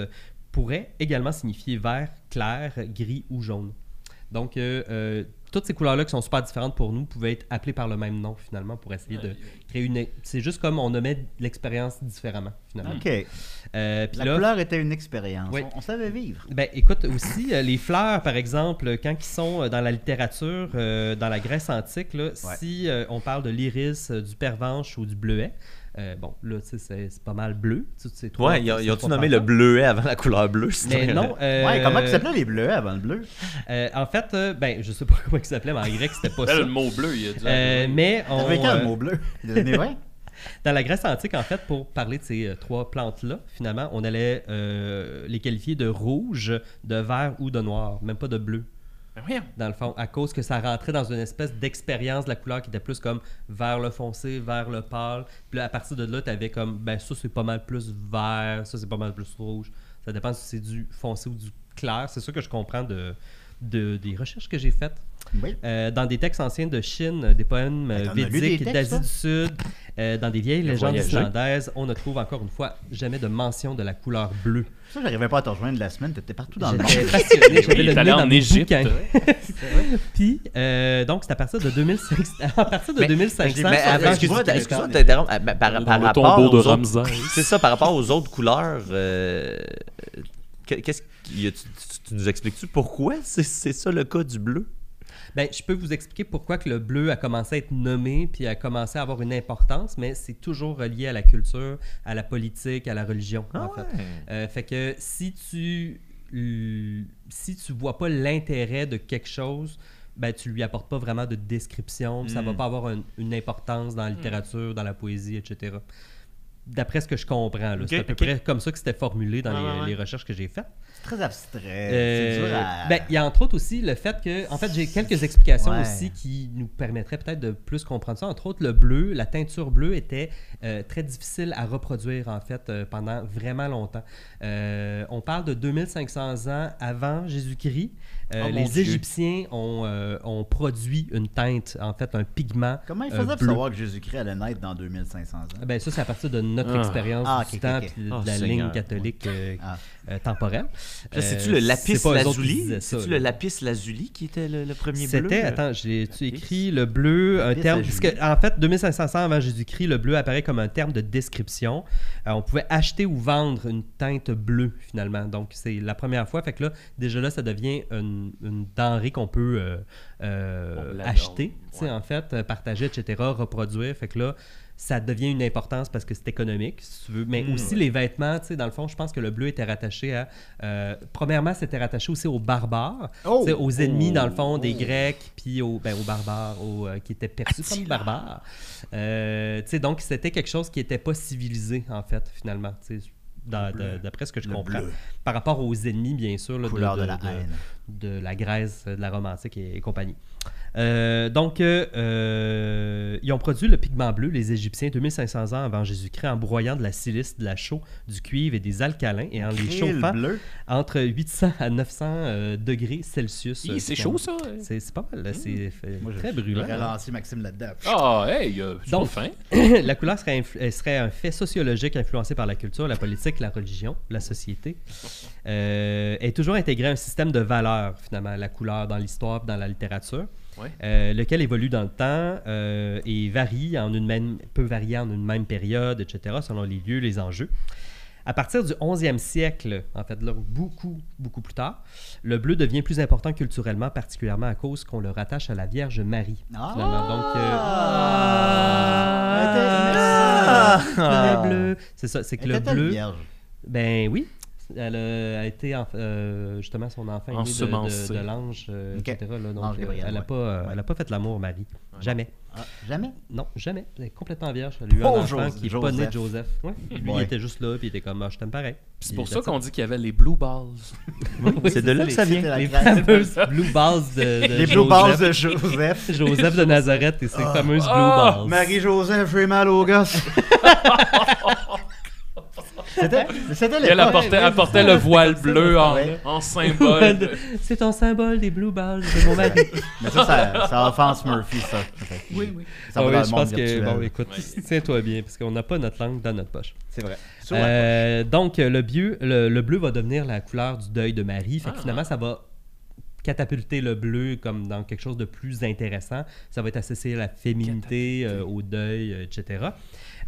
pourrait également signifier vert clair, gris ou jaune. Donc, euh, euh, toutes ces couleurs-là qui sont super différentes pour nous pouvaient être appelées par le même nom finalement pour essayer de créer une. C'est juste comme on nommait l'expérience différemment finalement. OK. Euh, puis La là, couleur était une expérience. Oui. On, on savait vivre. ben, écoute, aussi, euh, les fleurs, par exemple, quand ils sont euh, dans la littérature, euh, dans la Grèce antique, là, si euh, on parle de l'iris, du pervenche ou du bleuet, euh, bon, là, tu sais, c'est pas mal bleu. trois- Ouais, ils ils ont-tu nommé le bleuet avant la couleur bleue? Mais non. euh, Ouais, comment ça s'appelait les bleus avant le bleu? euh, En fait, euh, ben, je sais pas comment il s'appelait, mais en grec, c'était pas Là, ça. le mot bleu, il a dit. Euh, mais on, Avec un euh, mot bleu. Dans la Grèce antique, en fait, pour parler de ces euh, trois plantes-là, finalement, on allait euh, les qualifier de rouge, de vert ou de noir, même pas de bleu. Dans le fond, à cause que ça rentrait dans une espèce d'expérience de la couleur qui était plus comme vers le foncé, vers le pâle. Puis là, à partir de là, tu avais comme, ben ça, c'est pas mal plus vert, ça, c'est pas mal plus rouge. Ça dépend si c'est du foncé ou du clair. C'est ça que je comprends de, de- des recherches que j'ai faites. Oui. Euh, dans des textes anciens de Chine, des poèmes euh, Ben, védiques d'Asie du Sud, euh, dans des vieilles légendes islandaises, on ne trouve encore une fois jamais de mention de la couleur bleue. Ça, j'arrivais pas à te rejoindre la semaine. T'étais partout dans le monde. J'étais passionné, j'avais le allé nez dans en mes Égypte. bouquins. Puis, euh, donc, c'est à partir de 2500. à partir de Mais- 2500. Mais ça, excuse-moi ça, excuse-moi ça, de t'interrompre. Ah, ben, Par, par Dans le rapport tombeau de aux autres- Ramsès. C'est ça, par rapport aux autres couleurs. euh, que- Qu'est-ce qu'il y a- tu, tu- tu nous expliques-tu pourquoi c'est c'est ça le cas du bleu? Ben, je peux vous expliquer pourquoi que le bleu a commencé à être nommé puis a commencé à avoir une importance, mais c'est toujours relié à la culture, à la politique, à la religion, en fait. Euh, fait que si tu si tu vois pas l'intérêt de quelque chose, ben tu lui apportes pas vraiment de description, puis ça va Mm. pas avoir un- une importance dans la littérature, dans la poésie, etc. D'après ce que je comprends, c'est à peu près comme ça que c'était formulé dans les, ouais. les recherches que j'ai faites. Très abstrait. Euh, à... ben, il y a entre autres aussi le fait que, en fait, j'ai quelques explications Ouais. aussi qui nous permettraient peut-être de plus comprendre ça. Entre autres, le bleu, la teinture bleue était euh, très difficile à reproduire, en fait, euh, pendant vraiment longtemps. On parle de 2500 ans avant Jésus-Christ. Euh, Oh, les Dieu. Égyptiens ont, euh, ont produit une teinte, en fait, un pigment. Comment il euh, faisait pour savoir que Jésus-Christ allait naître dans 2500 ans? Ben, ça, c'est à partir de notre Ah. expérience Ah, du temps ok, ok. puis de Oh, la Seigneur. ligne catholique euh, Ah. euh, temporelle. C'est-tu le lapis lazuli? C'est-tu le lapis lazuli qui était le, le premier bleu? C'était, attends, j'ai-tu écrit le bleu, un terme, lazuli. parce que, en fait, 2500 ans avant Jésus-Christ, le bleu apparaît comme un terme de description. Euh, on pouvait acheter ou vendre une teinte bleue, finalement. Donc, c'est la première fois. Fait que là, déjà là, ça devient une, une denrée qu'on peut euh, euh, acheter, tu sais, ouais. en fait, euh, partager, etc., reproduire. Fait que là, ça devient une importance parce que c'est économique, si tu veux. Mais Mm, aussi les vêtements, tu sais, dans le fond, je pense que le bleu était rattaché à... euh, premièrement, c'était rattaché aussi aux barbares, Oh! aux ennemis, dans le fond, des Grecs, puis aux, ben, aux barbares, aux, euh, qui étaient perçus comme barbares. Euh, tu sais, donc, c'était quelque chose qui n'était pas civilisé, en fait, finalement, tu sais, d'après ce que je Le comprends. bleu. Par rapport aux ennemis, bien sûr, là, de, la haine. de la Grèce, de la Rome antique et, et compagnie. Euh, donc, euh, euh, ils ont produit le pigment bleu, les Égyptiens, 2500 ans avant Jésus-Christ, en broyant de la silice, de la chaux, du cuivre et des alcalins et en les chauffant bleu. entre 800 à 900 euh, degrés Celsius. Hi, euh, C'est chaud, ça. hein? C'est pas mal, c'est Moi, je- très je brûlant. vais relancer Maxime là-dedans. Ah, hey, euh, tu Donc- faim? la couleur serait, influ- elle serait un fait sociologique influencé par la culture, la politique, la religion, la société. Euh, est toujours intégré à un système de valeurs, finalement, la couleur dans l'histoire dans la littérature, Ouais. euh, lequel évolue dans le temps euh, et varie en une même, peut varier en une même période, etc., selon les lieux, les enjeux. À partir du 11e siècle, en fait, là, beaucoup, beaucoup plus tard, le bleu devient plus important culturellement, particulièrement à cause qu'on le rattache à la Vierge Marie. Ah! finalement. Donc, euh, Ah! Ah! le bleu. C'est ça, c'est que le bleu. vierge? Ben oui. Elle a, été en- euh, justement son enfant né de, de, de l'ange, euh, etc. là. donc, euh, Gabriel, elle n'a ouais. pas, euh, Ouais. elle a pas fait l'amour, Marie. Jamais. Ah, jamais? Non, jamais. Elle est complètement vierge. Elle a eu un enfant qui n'est pas né de Joseph. Lui, Ouais. il était juste là, puis il était comme, ah, je t'aime pareil. C'est pour ça qu'on it. dit qu'il y avait les Blue Balls. C'est de là que ça vient. Les fameuses blue balls de, de Les blue Joseph. balls de Joseph. Joseph de Nazareth et ses fameuses blue Ah! balls. Marie-Joseph, j'ai mal au gosse. C'était Elle apportait, apportait le voile bleu en, symbole. de- C'est ton symbole des blue balls de mon mari. Mais ça, ça, ça offense Murphy, ça. Oui, oui. Ça Ah va oui, dans le je monde pense que, virtuel. bon, écoute, tiens-toi bien, parce qu'on n'a pas notre langue dans notre poche. C'est vrai. Euh, donc, le, bleu, le, le bleu va devenir la couleur du deuil de Marie. Fait que Ah. finalement, ça va catapulter le bleu comme dans quelque chose de plus intéressant. Ça va être associé à la féminité, euh, au deuil, euh, etc.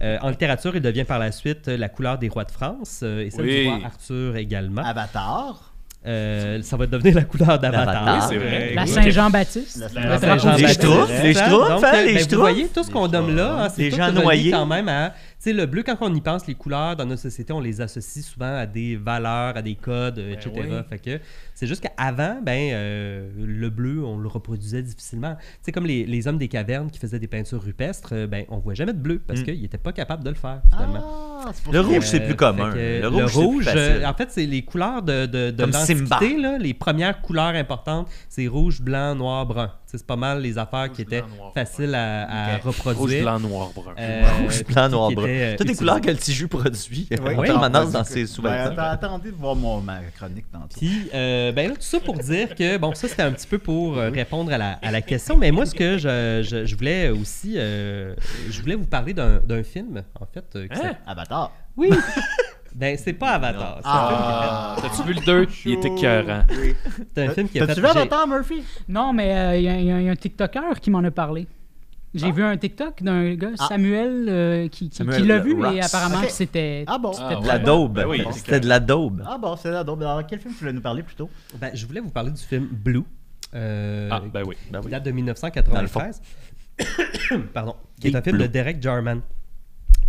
Euh, en littérature, il devient par la suite la couleur des rois de France euh, et celle Oui. du roi Arthur également. Avatar. Euh, ça va devenir la couleur d'Avatar. Oui, c'est vrai. La. Saint-Jean-Baptiste. La Le Saint-Jean- drapeau Les Schtroumpfs, hein, les ben, vous voyez tout ce qu'on nomme là, hein, c'est Les tout gens noyés. quand même à, tu sais, le bleu quand on y pense, les couleurs dans notre société, on les associe souvent à des valeurs, à des codes, euh, etc. oui. Fait que c'est juste qu'avant, ben euh, le bleu, on le reproduisait difficilement. Sais comme les, les hommes des cavernes qui faisaient des peintures rupestres, euh, ben on voit jamais de bleu parce Mm. qu'ils n'étaient pas capables de le faire finalement. Ah, c'est Le rouge, c'est plus commun. que Le rouge, c'est plus euh, facile. en fait, c'est les couleurs de, de, de l'Antiquité, les premières couleurs importantes, c'est rouge, blanc, noir, brun. C'est pas mal les affaires Rouge, qui étaient blanc, noir, faciles à, à Ok. Rouge, reproduire. blanc, noir, brun. Euh, Rouge, blanc, noir, brun. euh, Toutes les couleurs que le petit jus produit Oui. en Oui. permanence dans ses sous ben, attends- attendez de voir mon, ma chronique tantôt. Puis, euh, ben là, tout ça pour dire que, bon, ça c'était un petit peu pour euh, répondre à la, à la question, mais moi, ce que je, je- je voulais aussi, euh, je voulais vous parler d'un d'un film, en fait. euh, qui Hein? Avatar. Oui! ben, c'est pas Avatar. C'est un film qui a fait- Ah. T'as-tu vu le 2? Il était écœurant. Oui. C'est un film qui a fait... T'as-tu vu Avatar, Murphy? Non, mais euh, il y, a- y y un TikToker qui m'en a parlé. J'ai vu un TikTok d'un gars, Ah. Samuel, euh, qui, qui- Samuel qui l'a vu et apparemment Ok. que c'était. Ah bon? Ah, De la daube. Ben oui, C'était de la daube. Ah bon, c'est là. Donc, dans quel film tu voulais nous parler plus tôt? Ben, je voulais vous parler du film Blue. euh, Ah, ben oui. Ben qui oui. date de Dans le 1993. Pardon. Qui est un film de. Derek Jarman.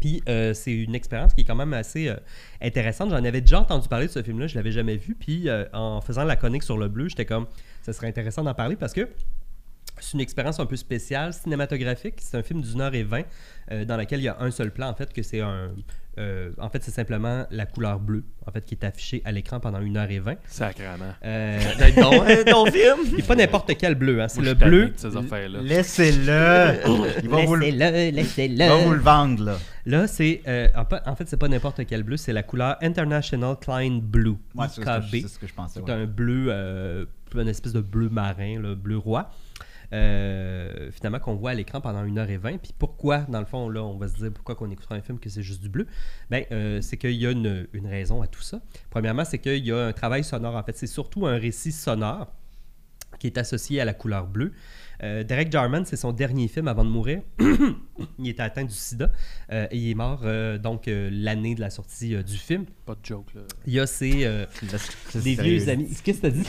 Puis euh, c'est une expérience qui est quand même assez euh, intéressante. J'en avais déjà entendu parler de ce film-là, je l'avais jamais vu. Puis euh, en faisant la chronique sur le bleu, j'étais comme, ça serait intéressant d'en parler parce que c'est une expérience un peu spéciale, cinématographique. C'est un film d'une heure et vingt dans laquelle il y a un seul plan. En fait, que c'est un. Euh, en fait, c'est simplement la couleur bleue, en fait, qui est affichée à l'écran pendant une heure et vingt. Sacrément. Euh, hein, ton film? et pas n'importe quel bleu, hein, c'est le bleu. de ces affaires-là. Laissez-le. Laissez-le, il laissez-le. va vous le vendre, là. Là, c'est. euh, en, fait, c'est pas n'importe quel bleu, c'est la couleur International Klein Blue. Ouais, c'est ce que je- IKB. c'est ce que je pensais. C'est ouais. un bleu, euh, une espèce de bleu marin, le bleu roi. Euh, finalement, qu'on voit à l'écran pendant 1h20. Puis pourquoi, dans le fond, là, on va se dire pourquoi qu'on écoutera un film que c'est juste du bleu? Ben, euh, C'est qu'il y a une raison à tout ça. Premièrement, c'est qu'il y a un travail sonore. En fait, c'est surtout un récit sonore qui est associé à la couleur bleue. Euh, Derek Jarman, c'est son dernier film avant de mourir. il était atteint du sida euh, et il est mort euh, donc euh, l'année de la sortie euh, du film. Pas de joke, là. Il y a ses euh, des sérieux. vieux amis. Qu'est-ce que t'as dit?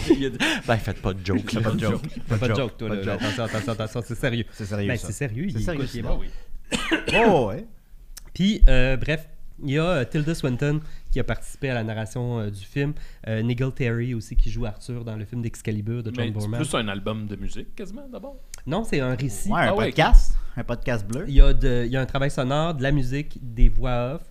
Ben, faites pas de joke. là. Pas de joke. Pas de joke, toi. Pas là, joke. Attention, attention, attention, c'est sérieux. C'est sérieux, Ben, c'est sérieux. Il, sérieux, écoute, il est mort. Oh, ouais. Puis, euh, bref, il y a euh, Tilda Swinton qui a participé à la narration euh, du film. Euh, Nigel Terry aussi qui joue Arthur dans le film d'Excalibur de John Mais c'est Boorman. plus un album de musique, quasiment, d'abord? Non, c'est un récit. Ouais, un Ah ouais, podcast. Un podcast bleu. Il y, a de- il y a un travail sonore, de la musique, des voix off.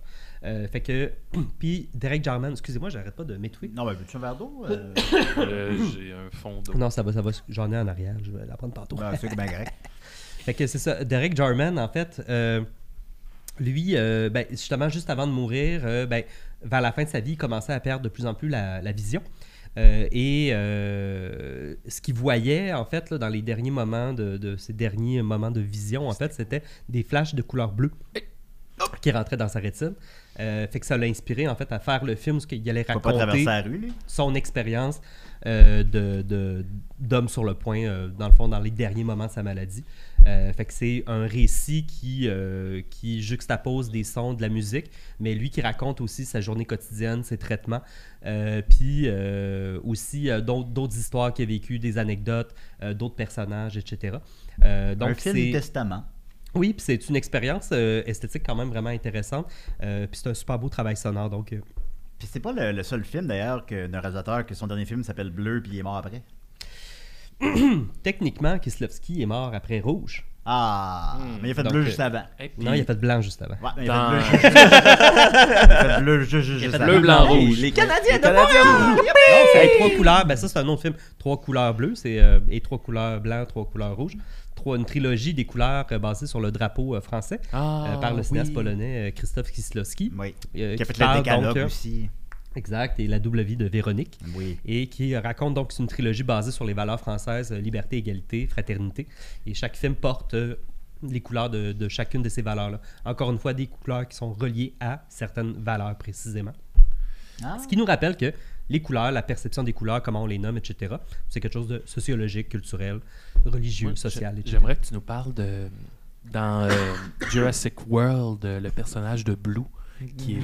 Euh, fait que. Puis Derek Jarman, excusez-moi, j'arrête pas de m'étouffer. Non, ben, veux-tu un verre d'eau? Euh, Euh, J'ai un fond d'eau. Non, ça va, ça va. J'en ai en arrière. Je vais la prendre tantôt. ben, c'est bien grec. Fait que c'est ça. Derek Jarman, en fait, euh, lui, euh, ben, justement, juste avant de mourir, euh, ben, vers la fin de sa vie, il commençait à perdre de plus en plus la, la vision. Euh, et ce qu'il voyait, en fait, là, dans les derniers moments de, de ces derniers moments de vision, en fait, c'était des flashs de couleur bleue qui rentraient dans sa rétine. Fait que ça l'a inspiré, en fait, à faire le film, ce qu'il allait raconter rue, son expérience de, de- d'homme sur le point, euh, dans le fond, dans les derniers moments de sa maladie. Euh, fait que c'est un récit qui, euh, qui juxtapose des sons, de la musique, mais lui qui raconte aussi sa journée quotidienne, ses traitements, euh, puis euh, aussi euh, d'autres, histoires qu'il a vécues, des anecdotes, euh, d'autres personnages, etc. Euh, donc un film c'est... testament. Oui, puis c'est une expérience euh, esthétique quand même vraiment intéressante, euh, puis c'est un super beau travail sonore, donc... euh, Puis c'est pas le, le seul film, d'ailleurs, que d'un réalisateur que son dernier film s'appelle Bleu, puis il est mort après. techniquement, Kieslowski est mort après Rouge. Ah, Hmm. mais il a fait Donc, bleu juste avant. Puis, Non, il a fait blanc juste avant. Ouais, mais il Dans- a fait bleu juste, il a fait bleu juste, juste, juste fait avant. bleu, blanc, Hey, rouge. Les Canadiens de Non, c'est trois couleurs. Ben ça, c'est un autre film. Trois couleurs bleues, c'est euh, et trois couleurs blancs, trois couleurs rouges. Trois, une trilogie des couleurs euh, basée sur le drapeau euh, français Ah, euh, par le cinéaste oui. polonais euh, Krzysztof Kieslowski. Oui. euh, Qui a fait le décalogue donc, euh, aussi. Exact, et la double vie de Véronique. Oui. Et qui raconte donc c'est une trilogie basée sur les valeurs françaises, euh, liberté, égalité, fraternité. Et chaque film porte euh, les couleurs de, de chacune de ces valeurs-là. Encore une fois, des couleurs qui sont reliées à certaines valeurs précisément. Ah. Ce qui nous rappelle que les couleurs, la perception des couleurs, comment on les nomme, etc., c'est quelque chose de sociologique, culturel, religieux, social, etc. J'aimerais que tu nous parles de. Dans euh, Jurassic World, le personnage de Blue, qui est le,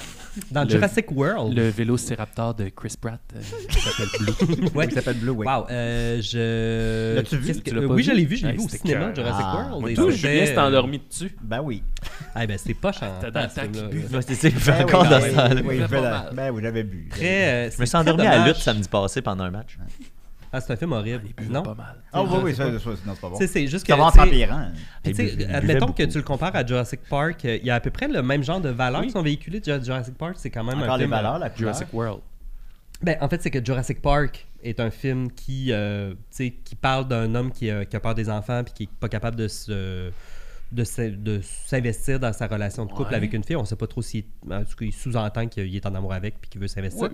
Dans le- Jurassic World. le vélociraptor de Chris Pratt, euh, qui s'appelle Blue. Ouais. Il s'appelle Blue, oui. Wow, euh, je. L'as-tu vu? Que- Tu l'as oui, vu? je l'ai vu, je l'ai Hey, vu au cinéma. Jurassic Ah, World. moi, et Tout, Julien s'est euh, endormi dessus. Ben oui. Ah, ben, c'était poche en T'as dans le temps, qu'il buvait. C'est il Ben encore oui, dans ben ce temps-là. oui, oui, Il pas. Ben oui, j'avais bu. Très, euh, Je me suis c'est endormi à la lutte samedi passé pendant un match. Ah, c'est un film horrible. Il buvait Non? pas mal. Ah oui, oui, ça, pas. c'est pas bon. C'est juste que. Ça va en tu sais, s'empirant. Puis, tu sais, Il buvait admettons que tu le compares à Jurassic Park, euh, il y a à peu près le même genre de valeurs Oui. qui sont véhiculées de Jurassic Park. C'est quand même Encore un les film. euh, valeurs, la. Jurassic World. Ben, en fait, c'est que Jurassic Park est un film qui, euh, tu sais, qui parle d'un homme qui, a- qui a peur des enfants puis qui est pas capable de se de s'in- de s'investir dans sa relation de couple Ouais. avec une fille. On sait pas trop si en tout cas, il sous-entend qu'il est en amour avec puis qu'il veut s'investir.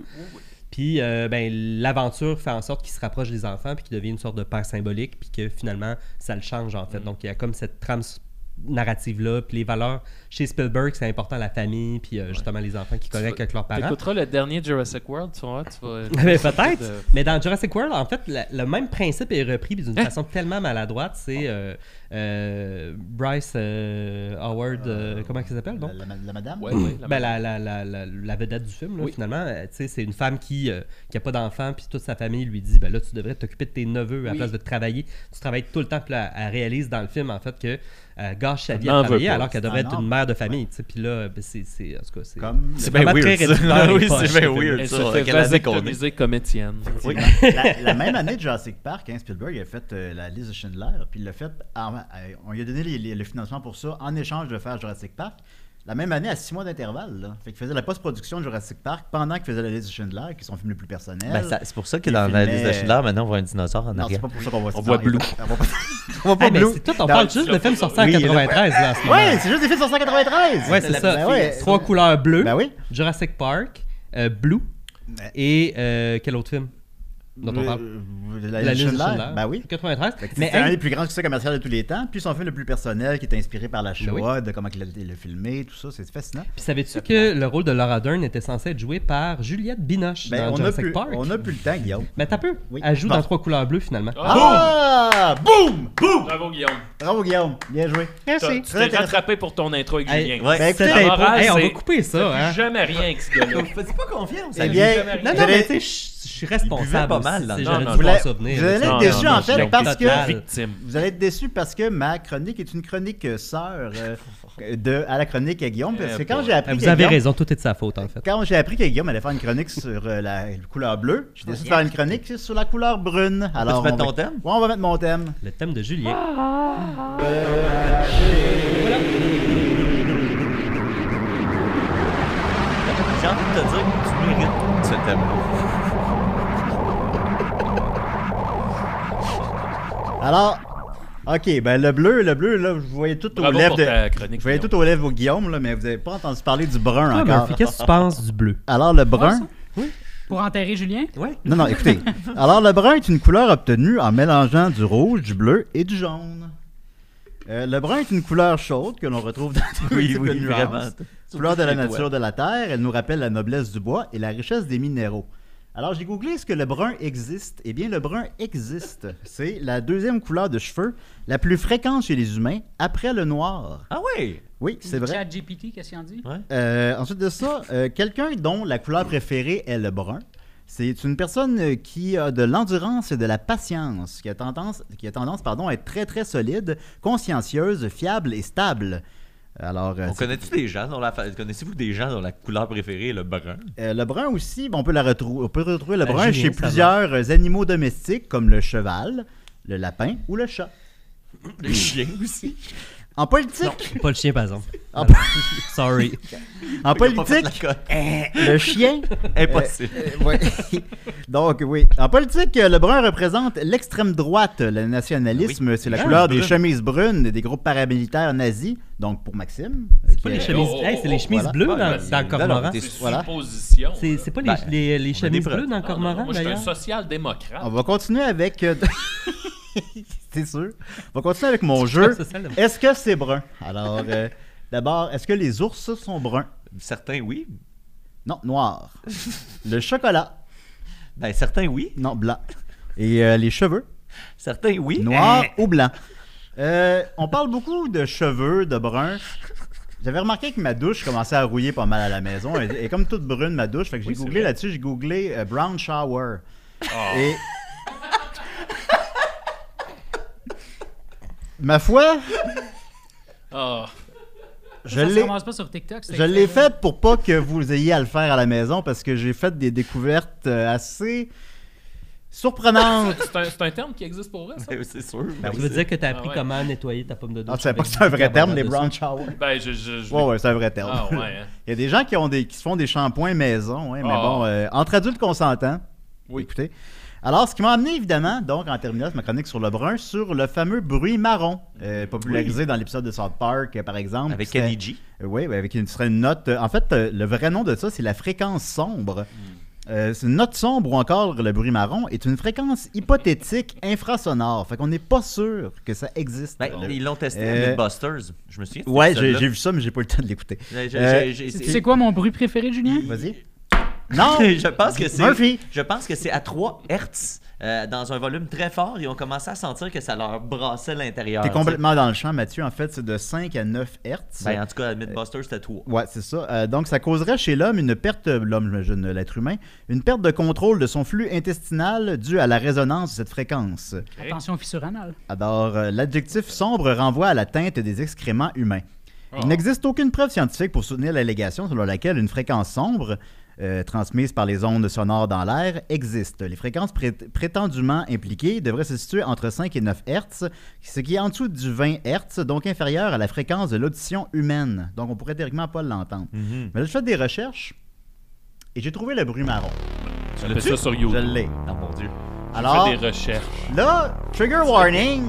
Puis euh, ben, l'aventure fait en sorte qu'il se rapproche des enfants puis qu'il devient une sorte de père symbolique puis que finalement ça le change en fait. Mm. Donc il y a comme cette trame s- narrative là puis les valeurs chez Spielberg c'est important la famille puis euh, justement les enfants qui connectent avec leurs parents. T'écouteras le dernier Jurassic World, tu vas voir, tu vas... Mais peut-être. de- Mais dans Jurassic World, en fait, la- le même principe est repris d'une Hein? façon tellement maladroite. C'est euh, euh, Bryce euh, Howard, euh, comment elle s'appelle donc? La, la- la madame? Ouais, ouais, la Ben, la, la, la, la, la vedette du film, là, Oui. finalement, tu sais, c'est une femme qui n'a a pas d'enfant, puis toute sa famille lui dit ben là, tu devrais t'occuper de tes neveux à la Oui. place de travailler. Tu travailles tout le temps, puis là, elle réalise dans le film, en fait, que euh, gâche sa Elle vie à travailler alors qu'elle devrait un être une ordre. Mère de famille. Puis là, ben, c'est. c'est-. Comme bien weird. oui, c'est bien weird. Elle se fait vasectomiser comme Étienne. Oui. la, la même année de Jurassic Park, hein, Spielberg a fait euh, la liste de Schindler, puis il l'a fait. en- euh, on lui a donné les- les- le financement pour ça en échange de faire Jurassic Park. La même année, à six mois d'intervalle. là. Fait qu'il faisait la post-production de Jurassic Park pendant qu'il faisait la liste de Schindler, qui est son film le plus personnel. Ben, ça- c'est pour ça que dans la liste de Schindler, maintenant, on voit un dinosaure en non, c'est arrière. pas pour ça qu'on voit ça. On voit Non, Blue. On voit pas, on voit pas Hey, mais Blue. c'est tout, on Non, parle juste de films sortis en Oui, là. 93, là, à ce moment Ouais, c'est juste des films sur 193. Ouais, c'est ça. Ben ouais. Trois couleurs bleues, Ben oui. Jurassic Park, euh, Blue et euh, quel autre film? Dont on parle La, La liste Schindler. Ben oui. 93. Fait que Mais c'est un des plus grands succès commerciaux de tous les temps. Puis son film le plus personnel, qui est inspiré par la Ben oui. Shoah, de comment il a il a filmé, tout ça, c'est fascinant. puis savais-tu que le rôle de Laura Dern était censé être joué par Juliette Binoche Ben, dans on, a Jurassic plus, Park? on a plus le temps, Guillaume. Mais t'as peu. Oui. Elle joue Bon. dans Trois couleurs bleues finalement. Ah! Boum! Boum! Bravo, Guillaume. Bravo, Guillaume. Bien joué. Merci. Tu t'es rattrapé pour ton intro avec Hey, Julien. on va couper ça, hein. Jamais rien avec ce gars-là. Faites pas confiance. Non, non, mais tu je suis responsable. pas mal Non, non, souvenir. Vous allez là, être tu non, en fait, parce que Victime. vous allez être déçus parce que ma chronique est une chronique euh, sœur euh, de, à la chronique à Guillaume. Parce que Eh quand boy. j'ai appris Vous avez raison, tout est de sa faute en fait. Quand j'ai appris que Guillaume allait faire une chronique sur euh, la couleur bleue, j'ai décidé de faire une chronique sur la couleur brune. Alors, mettre on va- ton thème? Ouais, on va mettre mon thème. Le thème de Julien. J'ai envie de te dire que tu mérites ce thème Alors, ok, ben le bleu, le bleu, là, vous voyez tout aux Bravo lèvres pour de. chronique. Vous voyez Guillaume. tout aux lèvres au Guillaume, là, mais vous n'avez pas entendu parler du brun Toi, encore. Murphy, qu'est-ce que tu penses du bleu? Alors, le brun? Pour enterrer Julien? Ouais. Non, non, écoutez. Alors, le brun est une couleur obtenue en mélangeant du rouge, du bleu et du jaune. Euh, le brun est une couleur chaude que l'on retrouve dans tous Oui, types oui, de nuances. vraiment. Couleur de la nature de la terre, elle nous rappelle la noblesse du bois et la richesse des minéraux. Alors, j'ai googlé est-ce que le brun existe? Eh bien, le brun existe. C'est la deuxième couleur de cheveux la plus fréquente chez les humains après le noir. Ah oui! Oui, c'est vrai. Chat GPT, qu'est-ce qu'il en dit? Ouais. Euh, ensuite de ça, euh, quelqu'un dont la couleur préférée est le brun, c'est une personne qui a de l'endurance et de la patience, qui a tendance, qui a tendance pardon, à être très très solide, consciencieuse, fiable et stable. Alors, euh, On connaît-tu des gens dont la connaissez-vous des gens dont la couleur préférée est le brun? euh, le brun aussi, on, peut la retrou- on peut retrouver le Ben, brun chez va. plusieurs euh, animaux domestiques comme le cheval, le lapin ou le chat. Les chiens aussi. En politique, Pas le chien, par exemple. En- Sorry. en politique, cote. le chien Impossible. Euh, ouais. Donc, oui. En politique, euh, le brun représente l'extrême droite. Le nationalisme, c'est la Ah, couleur des chemises brunes des groupes paramilitaires nazis. Donc, pour Maxime. euh, C'est pas les chemises, oh, hey, c'est les oh, chemises voilà. bleues dans, le cormoran. C'est Voilà. C'est c'est pas les, Ben, les, chemises bleues dans cormoran, Moi, je suis un d'ailleurs? social-démocrate. On va continuer avec. C'est sûr? On va continuer avec mon jeu. Est-ce que c'est brun? Alors, euh, d'abord, est-ce que les ours sont bruns? Certains, oui. Non, noir. le chocolat? Ben, certains oui. Non, blanc. Et euh, les cheveux? Certains oui. Noir ou blanc? Euh, on parle beaucoup de cheveux, de brun. J'avais remarqué que ma douche commençait à rouiller pas mal à la maison. Elle est comme toute brune, ma douche. Fait que j'ai Oui, googlé là-dessus, j'ai googlé euh, brown shower. Et. Ma foi, Ah. je l'ai. pas sur TikTok. Je l'ai faite pour pas que vous ayez à le faire à la maison parce que j'ai fait des découvertes euh, assez surprenantes. C'est un, terme qui existe pour vrai, ça? Ben, c'est sûr. Ben Tu veux dire que tu as Ah appris ouais. comment nettoyer ta pomme de douche Ah, tu savais pas avec que c'est un vrai terme, les brown soude? shower? Ben, je. je, je Ouais, ouais, c'est un vrai terme. Ah, ouais. hein. Il y a des gens qui, ont des, qui se font des shampoings maison, ouais, mais bon, euh, entre adultes consentants. Oui. Écoutez. Alors, ce qui m'a amené, évidemment, donc en terminant ma chronique sur le brun, sur le fameux bruit marron, euh, popularisé dans l'épisode de South Park, euh, par exemple. Avec Kenny G. Euh, Oui, avec une, serait une note. En fait, le vrai nom de ça, c'est la fréquence sombre. Euh, c'est une note sombre ou encore le bruit marron est une fréquence hypothétique infrasonore. Fait qu'on n'est pas sûr que ça existe. Ben, Le- ils l'ont testé Euh, à Mythbusters. Je me souviens. Ouais, j'ai vu ça, mais j'ai pas eu le temps de l'écouter. Euh, sais quoi mon bruit préféré, Julien? Vas-y. Non! je pense que c'est Murphy. je pense que c'est à 3 Hertz euh, dans un volume très fort ils ont commencé à sentir que ça leur brassait l'intérieur. T'es complètement dans le champ, Mathieu. En fait, c'est de 5 à 9 Hertz. Ben, en tout cas, à Mythbusters, c'était 3. Ouais, c'est ça. Euh, donc, ça causerait chez l'homme une perte, l'homme, l'être humain, une perte de contrôle de son flux intestinal due à la résonance de cette fréquence. Attention, fissure anale. Alors, euh, l'adjectif sombre renvoie à la teinte des excréments humains. Il n'existe aucune preuve scientifique pour soutenir l'allégation selon laquelle une fréquence sombre, euh, transmise par les ondes sonores dans l'air, existe. Les fréquences pré- prétendument impliquées devraient se situer entre 5 et 9 Hz, ce qui est en dessous du 20 Hz, donc inférieur à la fréquence de l'audition humaine. Donc, on pourrait théoriquement pas l'entendre. Mhm. Mais là, je fais des recherches et j'ai trouvé le bruit marron. Tu fais ça sur Je l'ai. Oh mon dieu. Alors, des recherches. là, trigger warning,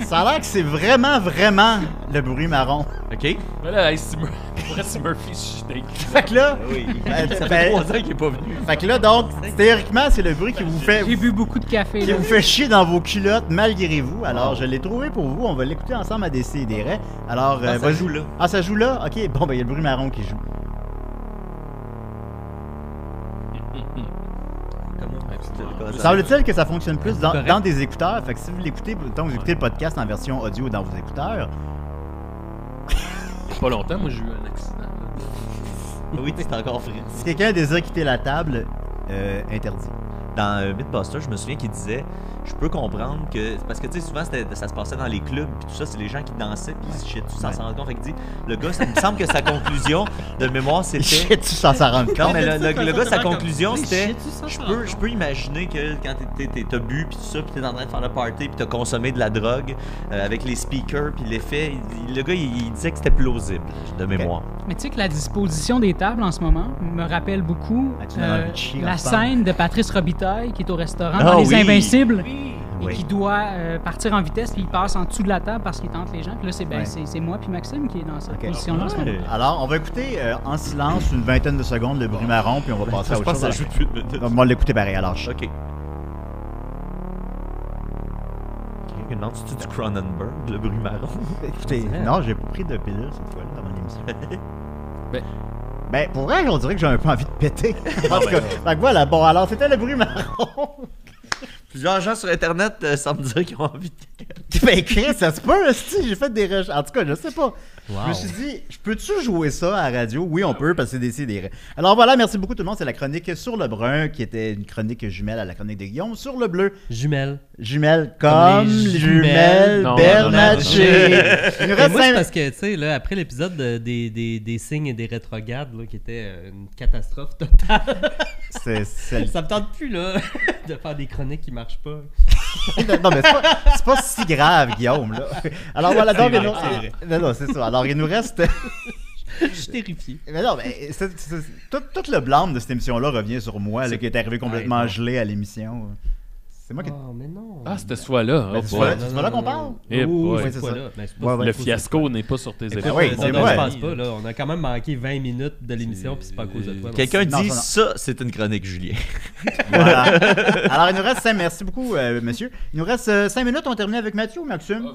ça a l'air que c'est vraiment, vraiment le bruit marron. OK? Mais là, si Murphy, je Fait que là, Oui. ben, ça fait 3 ans qu'il est pas venu. fait que là, donc, théoriquement, c'est le bruit qui vous fait, J'ai bu beaucoup de café. qui Là. vous fait chier dans vos culottes malgré vous. Alors, je l'ai trouvé pour vous. On va l'écouter ensemble à Décideret. Alors, Ah, euh, ça joue là. Ah, ça joue là? Ok, bon, ben, il y a le bruit marron qui joue. Semble-t-il que ça fonctionne plus dans, des écouteurs. Fait que si vous l'écoutez, tant que vous écoutez le podcast en version audio dans vos écouteurs, Il y a pas longtemps, moi, j'ai eu un accident. là. Oui, c'est encore frais. si quelqu'un désire quitter la table, euh, interdit. Dans euh, Mythbusters, je me souviens qu'il disait Je peux comprendre que. Parce que, tu sais, souvent, ça se passait dans les clubs, puis tout ça, c'est les gens qui dansaient, puis ils shit, tout ça Ouais. s'en rend compte. Fait qu'il dit Le gars, ça me semble que sa conclusion de mémoire, c'était. Shit, tu sans s'en rendre Non, compte. mais le, le- le gars, sa conclusion, c'était tu je peux, je peux imaginer que quand t'as bu, puis tout ça, puis t'es en train de faire le party, puis t'as consommé de la drogue euh, avec les speakers, puis l'effet, le gars, il, il disait que c'était plausible, de mémoire. Mais tu sais que la disposition des tables en ce moment me rappelle beaucoup Ah, tu euh, la scène de Patrice Robitaille qui est au restaurant Ah dans Les oui. Invincibles et Oui. qui doit euh, partir en vitesse puis il passe en dessous de la table parce qu'il tente les gens. Puis là, c'est ben, Ouais. moi puis Maxime qui est dans cette Ok. position-là. Alors, on va écouter euh, en silence une vingtaine de secondes le bruit marron, puis on va passer à je autre pense chose. que ça joue on va l'écouter pareil. Alors, chut. Ok. Ok, non, tu du Cronenberg, le bruit marron. Écoutez, non, j'ai pas pris de pilule cette fois-là dans mon émission. Ben- Ben, pour vrai, on dirait que j'ai un peu envie de péter. en tout cas, fait que voilà, bon, alors c'était le bruit marron. Plusieurs gens sur Internet euh, semblent dire qu'ils ont envie de... ben, Chris, ça se peut, si j'ai fait des recherches. En tout cas, je sais pas. Je me suis dit, je peux-tu jouer ça à la radio? Oui, on peut, parce que c'est des des Alors voilà, merci beaucoup tout le monde. C'est la chronique sur le brun, qui était une chronique jumelle à la chronique de Guillaume. Sur le bleu, Jumelles. jumelle comme, Comme les les jumelles. jumelles Bernatchez. Parce que, tu sais, là, après l'épisode de- des, des, des signes et des rétrogrades, là, qui était euh, une catastrophe totale, C'est- c'est- ça me tente plus, là, de faire des chroniques qui marchent pas. non, mais c'est pas, c'est pas si grave, Guillaume. Là. Alors voilà, donc, vrai, nous... Non, non, c'est ça. Alors, il nous reste. Je suis terrifié. Mais non, mais c'est- c'est- tout, tout le blâme de cette émission-là revient sur moi, là, qui est arrivé complètement Ouais, gelé à l'émission. C'est moi qui. Oh, mais non. Ah, c'était ce fois-là. Ben, Oh, c'est pas là qu'on parle? Eh boy. Ouais, c'est ça. là. Ben, c'est pas Ouais, ouais. Le fiasco n'est pas sur tes épaules. oui, euh, c'est non, non, vrai. je pense pas, là. On a quand même manqué 20 minutes de l'émission, puis c'est pas à cause de toi. non. Quelqu'un Non, dit non, non. ça, c'est une chronique, Julien. Voilà. Alors, il nous reste 5 Merci beaucoup, euh, monsieur. Il nous reste 5 minutes. On termine avec Mathieu ou Maxime?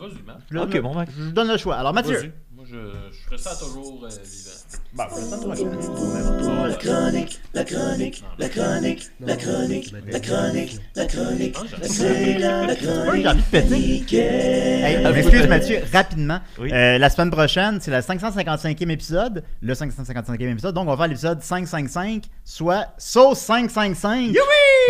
Ah, Ok, bon, Max. Je vous donne le choix. Alors, Mathieu, je, je ça toujours euh, vivant. Bon, la semaine prochaine. La chronique, la chronique, la chronique, la chronique, la chronique, la chronique, c'est la chronique j'ai envie de péter. Hey, excuse Mathieu, rapidement. Oui. Euh, la semaine prochaine, c'est le 555e épisode. Le 555e épisode. Donc, on va faire l'épisode 555, soit sauce 555.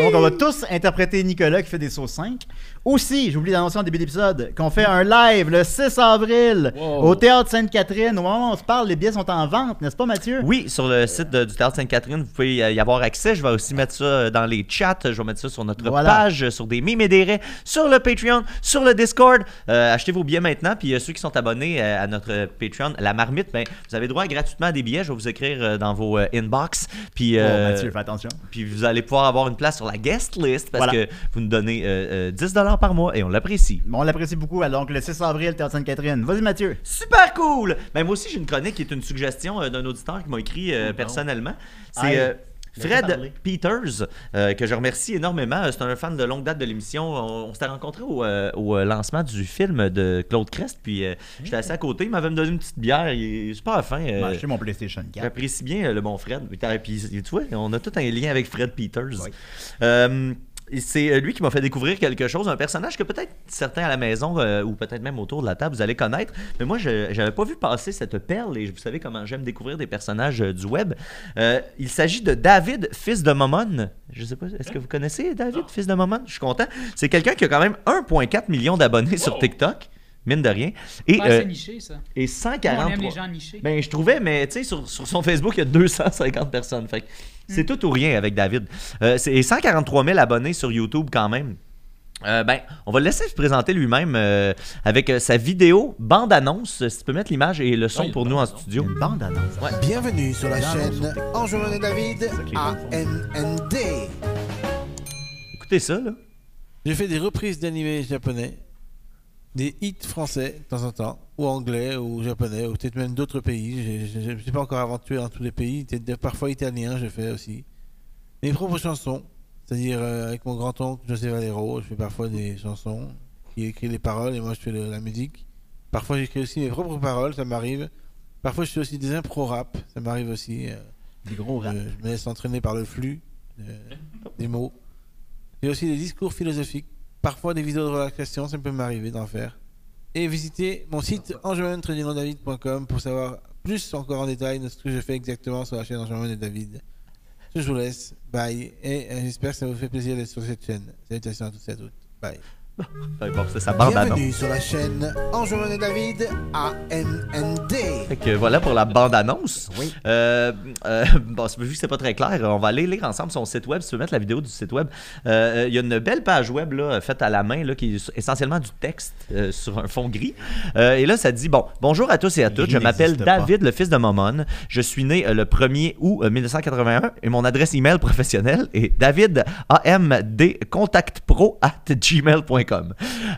Donc, on va tous interpréter Nicolas qui fait des sauces 5. Aussi, j'ai oublié d'annoncer en début d'épisode qu'on fait un live le 6 avril Wow. au Théâtre Sainte-Catherine. Au moment où on se parle, les billets sont en vente, n'est-ce pas, Mathieu? Oui, sur le site de- du Théâtre Sainte-Catherine, vous pouvez y avoir accès. Je vais aussi mettre ça euh, dans les chats. Je vais mettre ça sur notre Voilà. page, euh, sur des mimes et des raies, sur le Patreon, sur le Discord. Euh, achetez vos billets maintenant. Puis euh, ceux qui sont abonnés euh, à notre Patreon, la marmite, ben, vous avez droit gratuitement à des billets. Je vais vous écrire dans vos inbox. Puis, Oh, Mathieu, fais attention. puis vous allez pouvoir avoir une place sur la guest list parce Voilà. que vous nous donnez euh, euh, 10$ par mois et on l'apprécie. Bon, on l'apprécie beaucoup. Alors, le 6 avril, Théâtre Sainte-Catherine. Vas-y, Mathieu. Super cool! Ben moi aussi j'ai une chronique qui est une suggestion euh, d'un auditeur qui m'a écrit euh, personnellement. C'est euh, Fred. Peters, que je remercie énormément. C'est un fan de longue date de l'émission. On, on s'était rencontrés au, au, lancement du film de Claude Crest, puis j'étais assis à côté. Il m'avait donné une petite bière. Il est super fin. vais acheter mon PlayStation 4. J'apprécie bien le bon Fred. Puis, tu vois, on a tout un lien avec Fred Peters. Oui. C'est euh, lui qui m'a fait découvrir quelque chose, un personnage que peut-être certains à la maison euh, ou peut-être même autour de la table vous allez connaître. Mais moi, je n'avais pas vu passer cette perle et vous savez comment j'aime découvrir des personnages euh, du web. Euh, il s'agit de David, fils de Momon. Je sais pas, est-ce que vous connaissez David, fils de Momon? Je suis content. C'est quelqu'un qui a quand même 1,4 million d'abonnés sur. TikTok, mine de rien. Et, Pas euh, assez niché, ça. et Nous, 143. on aime les gens nichés. Ben, je trouvais, mais tu sais, sur, sur son Facebook, il y a 250 personnes. Fait c'est tout ou rien avec David. Euh, c'est et 143 000 abonnés sur YouTube quand même. Euh, ben, on va le laisser se présenter lui-même euh, avec euh, sa vidéo bande-annonce. Si tu peux mettre l'image et le son pour nous en bande-annonce. Studio. une bande annonce. Bienvenue sur la chaîne. Enjouin et David. ANND. Écoutez ça, là. Je fais des reprises d'animés japonais, des hits français de temps en temps, ou anglais, ou japonais, ou peut-être même d'autres pays. Je ne suis pas encore aventuré dans tous les pays, parfois italien, je fais aussi. Mes propres chansons, c'est-à-dire euh, avec mon grand-oncle José Valero, je fais parfois des chansons, qui écrit les paroles et moi je fais le- la musique. Parfois j'écris aussi mes propres paroles, ça m'arrive. Parfois je fais aussi des impro-rap, ça m'arrive aussi. euh, Des gros euh, je me laisse entraîner par le flux euh, des mots. J'ai aussi des discours philosophiques, parfois des vidéos de relaxation, ça peut m'arriver d'en faire. Et visitez mon site enjouin-david.com pour savoir plus encore en détail de ce que je fais exactement sur la chaîne Enjouin et David. Je vous laisse, bye, et euh, j'espère que ça vous fait plaisir d'être sur cette chaîne. Salutations à tous et à toutes, bye. Bon, c'est sa bande-annonce. Bienvenue sur la chaîne Enjouin et David, ANND. Fait que voilà pour la bande-annonce. Oui. Euh, euh, bon, c'est- vu que c'est pas très clair, on va aller lire ensemble son site web. Si tu veux mettre la vidéo du site web, Euh, il y a une belle page web là, faite à la main là, qui est essentiellement du texte euh, sur un fond gris. Euh, et là, ça dit bon, bonjour à tous et à toutes. Je m'appelle pas. David, le fils de Momon. Je suis né euh, le 1er août euh, 1981 et mon adresse email professionnelle est davidamdcontactpro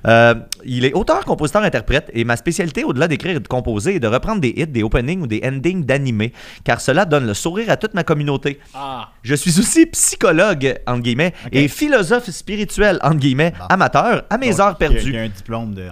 Euh, il est auteur, compositeur, interprète et ma spécialité au-delà d'écrire et de composer est de reprendre des hits, des openings ou des endings d'animés car cela donne le sourire à toute ma communauté. Ah, Je suis aussi psychologue, entre guillemets, et philosophe spirituel, entre guillemets, Bon. amateur, à mes Donc, heures il y a- Il perdues. y a un diplôme de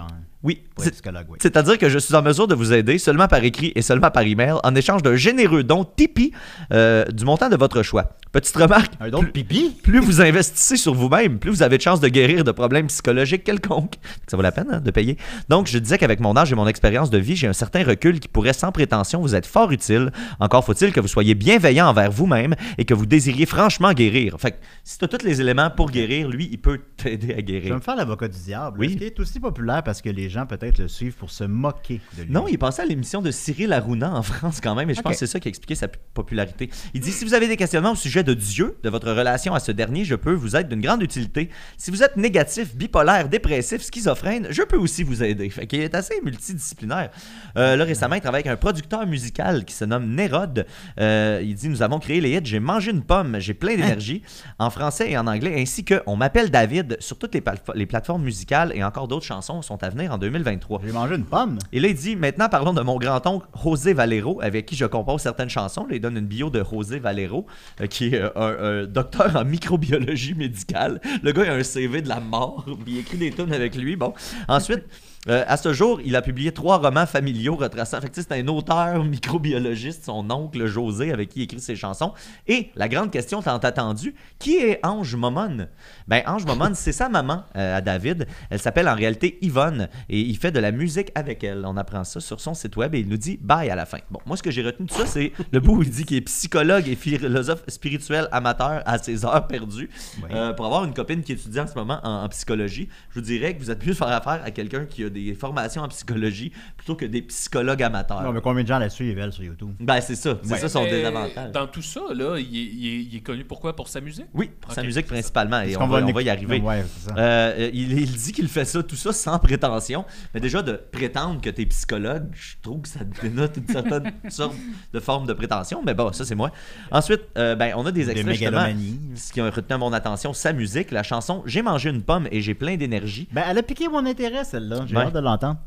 Oui, oui. c'est-à-dire que je suis en mesure de vous aider seulement par écrit et seulement par email en échange d'un généreux don Tipeee euh, du montant de votre choix. Petite remarque, Un don de pipi? plus vous investissez sur vous-même, plus vous avez de chances de guérir de problèmes psychologiques quelconques. Ça vaut la peine hein, de payer. Donc, je disais qu'avec mon âge et mon expérience de vie, j'ai un certain recul qui pourrait sans prétention vous être fort utile. Encore faut-il que vous soyez bienveillant envers vous-même et que vous désiriez franchement guérir. Fait que si tu as tous les éléments pour guérir, lui, il peut t'aider à Je vais guérir. me faire l'avocat du diable. Oui. Qu'il est aussi populaire parce que les gens peut-être le suivent pour se moquer de lui? Non, il est passé à l'émission de Cyril Hanouna en France quand même, et je pense que c'est ça qui a expliqué sa popularité. Il dit Si vous avez des questionnements au sujet de Dieu, de votre relation à ce dernier, je peux vous être d'une grande utilité. Si vous êtes négatif, bipolaire, dépressif, schizophrène, je peux aussi vous aider. Fait qu'il est assez multidisciplinaire. Euh, là, récemment, il travaille avec un producteur musical qui se nomme Nérode. Euh, il dit Nous avons créé les hits J'ai mangé une pomme, j'ai plein d'énergie, en français et en anglais, ainsi que On m'appelle David sur toutes les, les plateformes musicales et encore d'autres chansons sont à venir en 2023. J'ai mangé une pomme. Et là, il dit maintenant, parlons de mon grand-oncle José Valero, avec qui je compose certaines chansons. Là, il donne une bio de José Valero, euh, qui est euh, un, un docteur en microbiologie médicale. Le gars, il a un CV de la mort, puis il écrit des tunes avec lui. Bon. Ensuite. Euh, à ce jour, il a publié trois romans familiaux retraçant. Fait c'est un auteur microbiologiste, son oncle José, avec qui il écrit ses chansons. Et la grande question tant attendue qui est Ange Momone? Ben, Ange Momone, c'est sa maman euh, à David. Elle s'appelle en réalité Yvonne et il fait de la musique avec elle. On apprend ça sur son site web et il nous dit bye à la fin. Bon, moi, ce que j'ai retenu de ça, c'est le bout où il dit qu'il est psychologue et philosophe spirituel amateur à ses heures perdues. Euh, pour avoir une copine qui étudie en ce moment en, en psychologie, je vous dirais que vous êtes mieux de faire affaire à quelqu'un qui a des formations en psychologie plutôt que des psychologues amateurs. Non, mais combien de gens la suivent, elle, sur YouTube? Ben, c'est ça. C'est ça son Mais désavantage. Dans tout ça, là, il est, il est- il est connu pourquoi? Pour sa musique? Oui, pour sa musique principalement. Et Est-ce on qu'on va, on va y arriver. Ouais, c'est ça. Euh, il, il dit qu'il fait ça, tout ça sans prétention. Mais déjà, de prétendre que tu es psychologue, je trouve que ça dénote une certaine sorte de forme de prétention. Mais bon, ça, c'est moi. Ensuite, euh, ben, on a des De extraits, justement, mégalomanie. ce qui a retenu mon attention, sa musique, la chanson J'ai mangé une pomme et j'ai plein d'énergie. Ben, elle a piqué mon intérêt, celle-là. J'ai. Hâte de l'entendre.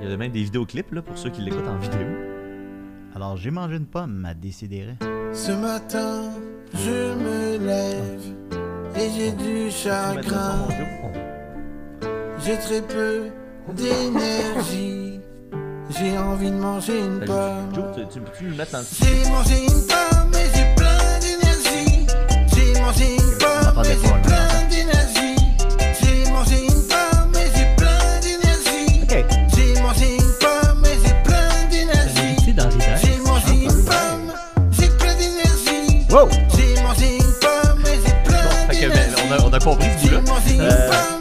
Il y a même des vidéoclips là, pour ceux qui l'écoutent en vidéo. Alors, j'ai mangé une pomme à décider. Ce matin, je me lève et j'ai du chagrin. J'ai très peu d'énergie. J'ai envie de manger une pomme. Joe, tu, tu peux-tu le mettre en J'ai mangé une pomme et j'ai plein d'énergie. J'ai mangé une pomme et j'ai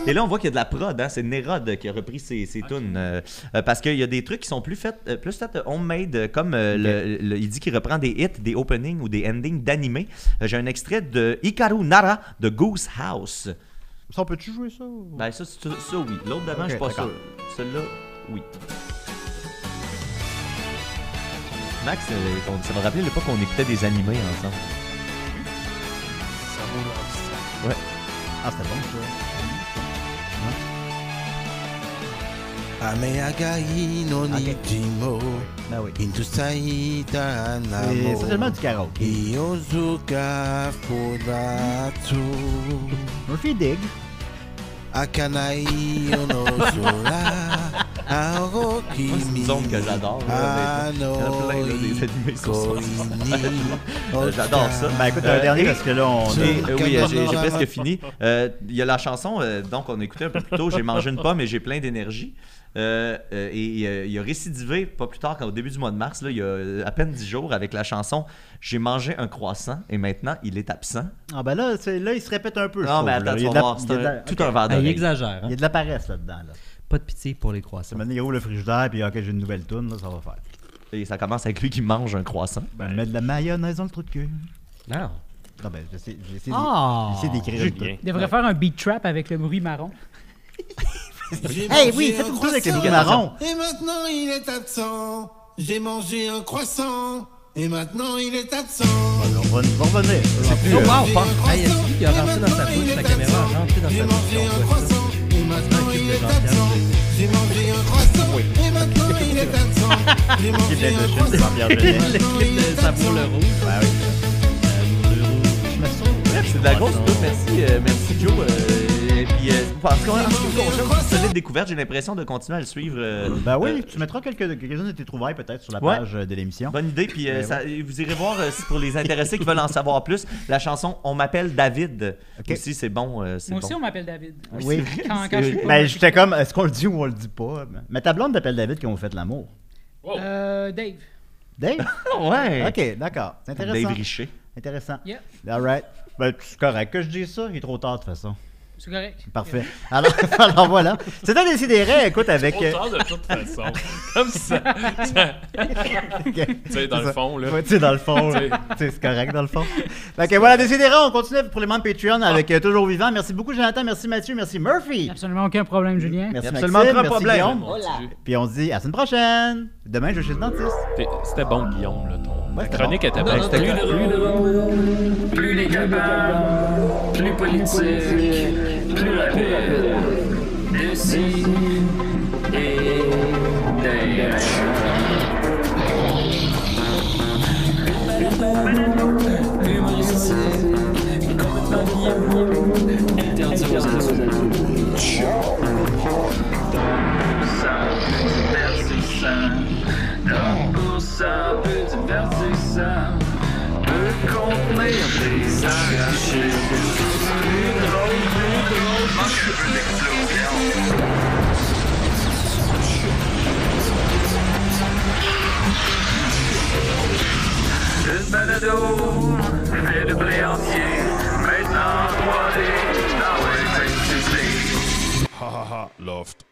et là, on voit qu'il y a de la prod, hein? c'est Nerod qui a repris ses, ses tunes. euh, parce qu'il y a des trucs qui sont plus faits, euh, plus faits euh, homemade, comme le- le- il dit qu'il reprend des hits, des openings ou des endings d'animés. J'ai un extrait de Hikaru Nara de Goose House. Ça, on peut-tu jouer ça? ou- Ben, ça, c'est- ça, oui. L'autre d'avant, Ok, je suis pas sûr. Celui-là, oui. Max, ça me rappelait l'époque où on écoutait des animés ensemble. Ah, c'était bon, ça. Ame agai no nijimo oui. Intusaita C'est namo essentiellement du karaoke. Iozuka fudatu Murphy Dig. Akanai ono sora Aoki Moi, c'est une zone que j'adore. là, honnêtement. Il y en a plein, là, des animés sur ça. Euh, J'adore ça. Ben écoute, Euh, un dernier et- parce que là, on. Et, euh, oui, euh, j'ai presque fini. Euh, Il y a la chanson, euh, donc on écoutait un peu plus tôt, J'ai mangé une pomme et j'ai plein d'énergie. Euh, euh, et euh, il a récidivé pas plus tard qu'au début du mois de mars, là, il y a à peine 10 jours, avec la chanson J'ai mangé un croissant et maintenant il est absent. Ah, ben là, là, il se répète un peu. Non, mais attends, Il tu y a vas de la- voir, y c'est a un- tout un verre Ah, il exagère. Il y Hein? a de la paresse là-dedans. Là. Pas de pitié pour les croissants. m'a dit, il roule le frigidaire, puis ok, j'ai une nouvelle toune, là, ça va faire. Et ça commence avec lui qui mange un croissant. Ben, mettre de la mayonnaise dans le trou de cul. Non. Non, ben, j'essaie j'ai essayé Ah! d'écrire. Il devrait faire un beat trap avec le bruit marron. Hey, oui, faites une toune avec les bruits marrons. Et maintenant il est absent J'ai mangé un croissant Et maintenant il est absent On va, on va revenir. Oh, wow! Hey, est-ce qu'il a rentré dans sa bouche? La caméra? a rentré dans J'ai sa bouche. mangé on un croissant Et maintenant il est absent J'ai mangé un croissant Et maintenant il est absent J'ai mangé un croissant. Le clip de Savour le Rouge. Ben oui. Le Rouge. C'est de la grosse. Merci, euh, merci Joe. Euh, puis, euh, parce une solide découverte. J'ai l'impression de continuer à le suivre. euh, Ben oui, euh, tu mettras quelques- quelques-unes de tes trouvailles peut-être sur la Ouais. page de l'émission. Bonne idée, puis euh, Ben ça- vous irez voir euh, si pour les intéressés qui veulent en savoir plus, la chanson On m'appelle David. Ok. Aussi, c'est bon. euh, c'est Moi bon. aussi, on m'appelle David. Oui. Quand, quand je suis pas- Ben j'étais comme, est-ce qu'on le dit ou on le dit pas? Mais ta blonde t'appelle David quand vous faites l'amour. Euh, Dave. Dave? ouais. Ok, d'accord. C'est intéressant. Dave Richer. Intéressant. Yeah, Alright. Ben, c'est correct que je dise ça. Il est trop tard de toute façon. C'est correct. Parfait. Alors, alors voilà. C'était Décidéré, écoute, avec. euh, de toute façon. Comme ça. tu sais, dans C'est le fond, là. Ouais, tu sais, dans le fond, c'est correct dans le fond. Fait que voilà, Décidéré, on continue pour les membres Patreon avec euh, Toujours Vivant. Merci beaucoup, Jonathan. Merci, Mathieu. Merci, Murphy. Absolument aucun problème, Julien. Merci, Absolument Maxime. aucun problème. Guillaume. Dieu. Puis on se dit à la semaine prochaine. Demain, je vais chez le dentiste. C'était bon, Guillaume, là. Ton... C'était chronique était bonne. Plus drôle, plus les capables, plus politique, plus rapide. D'ici et d'ailleurs. Humoristique, complètement Interdit aux adultes. Donc pour ça, peu divertissant. Peut contenir des arrachés. Plus drôle, plus drôle. Manque un peu d'explosion. Une balado, fait de blé entier. Maintenant, 3D, dans les festivals. Ha ha ha, loft.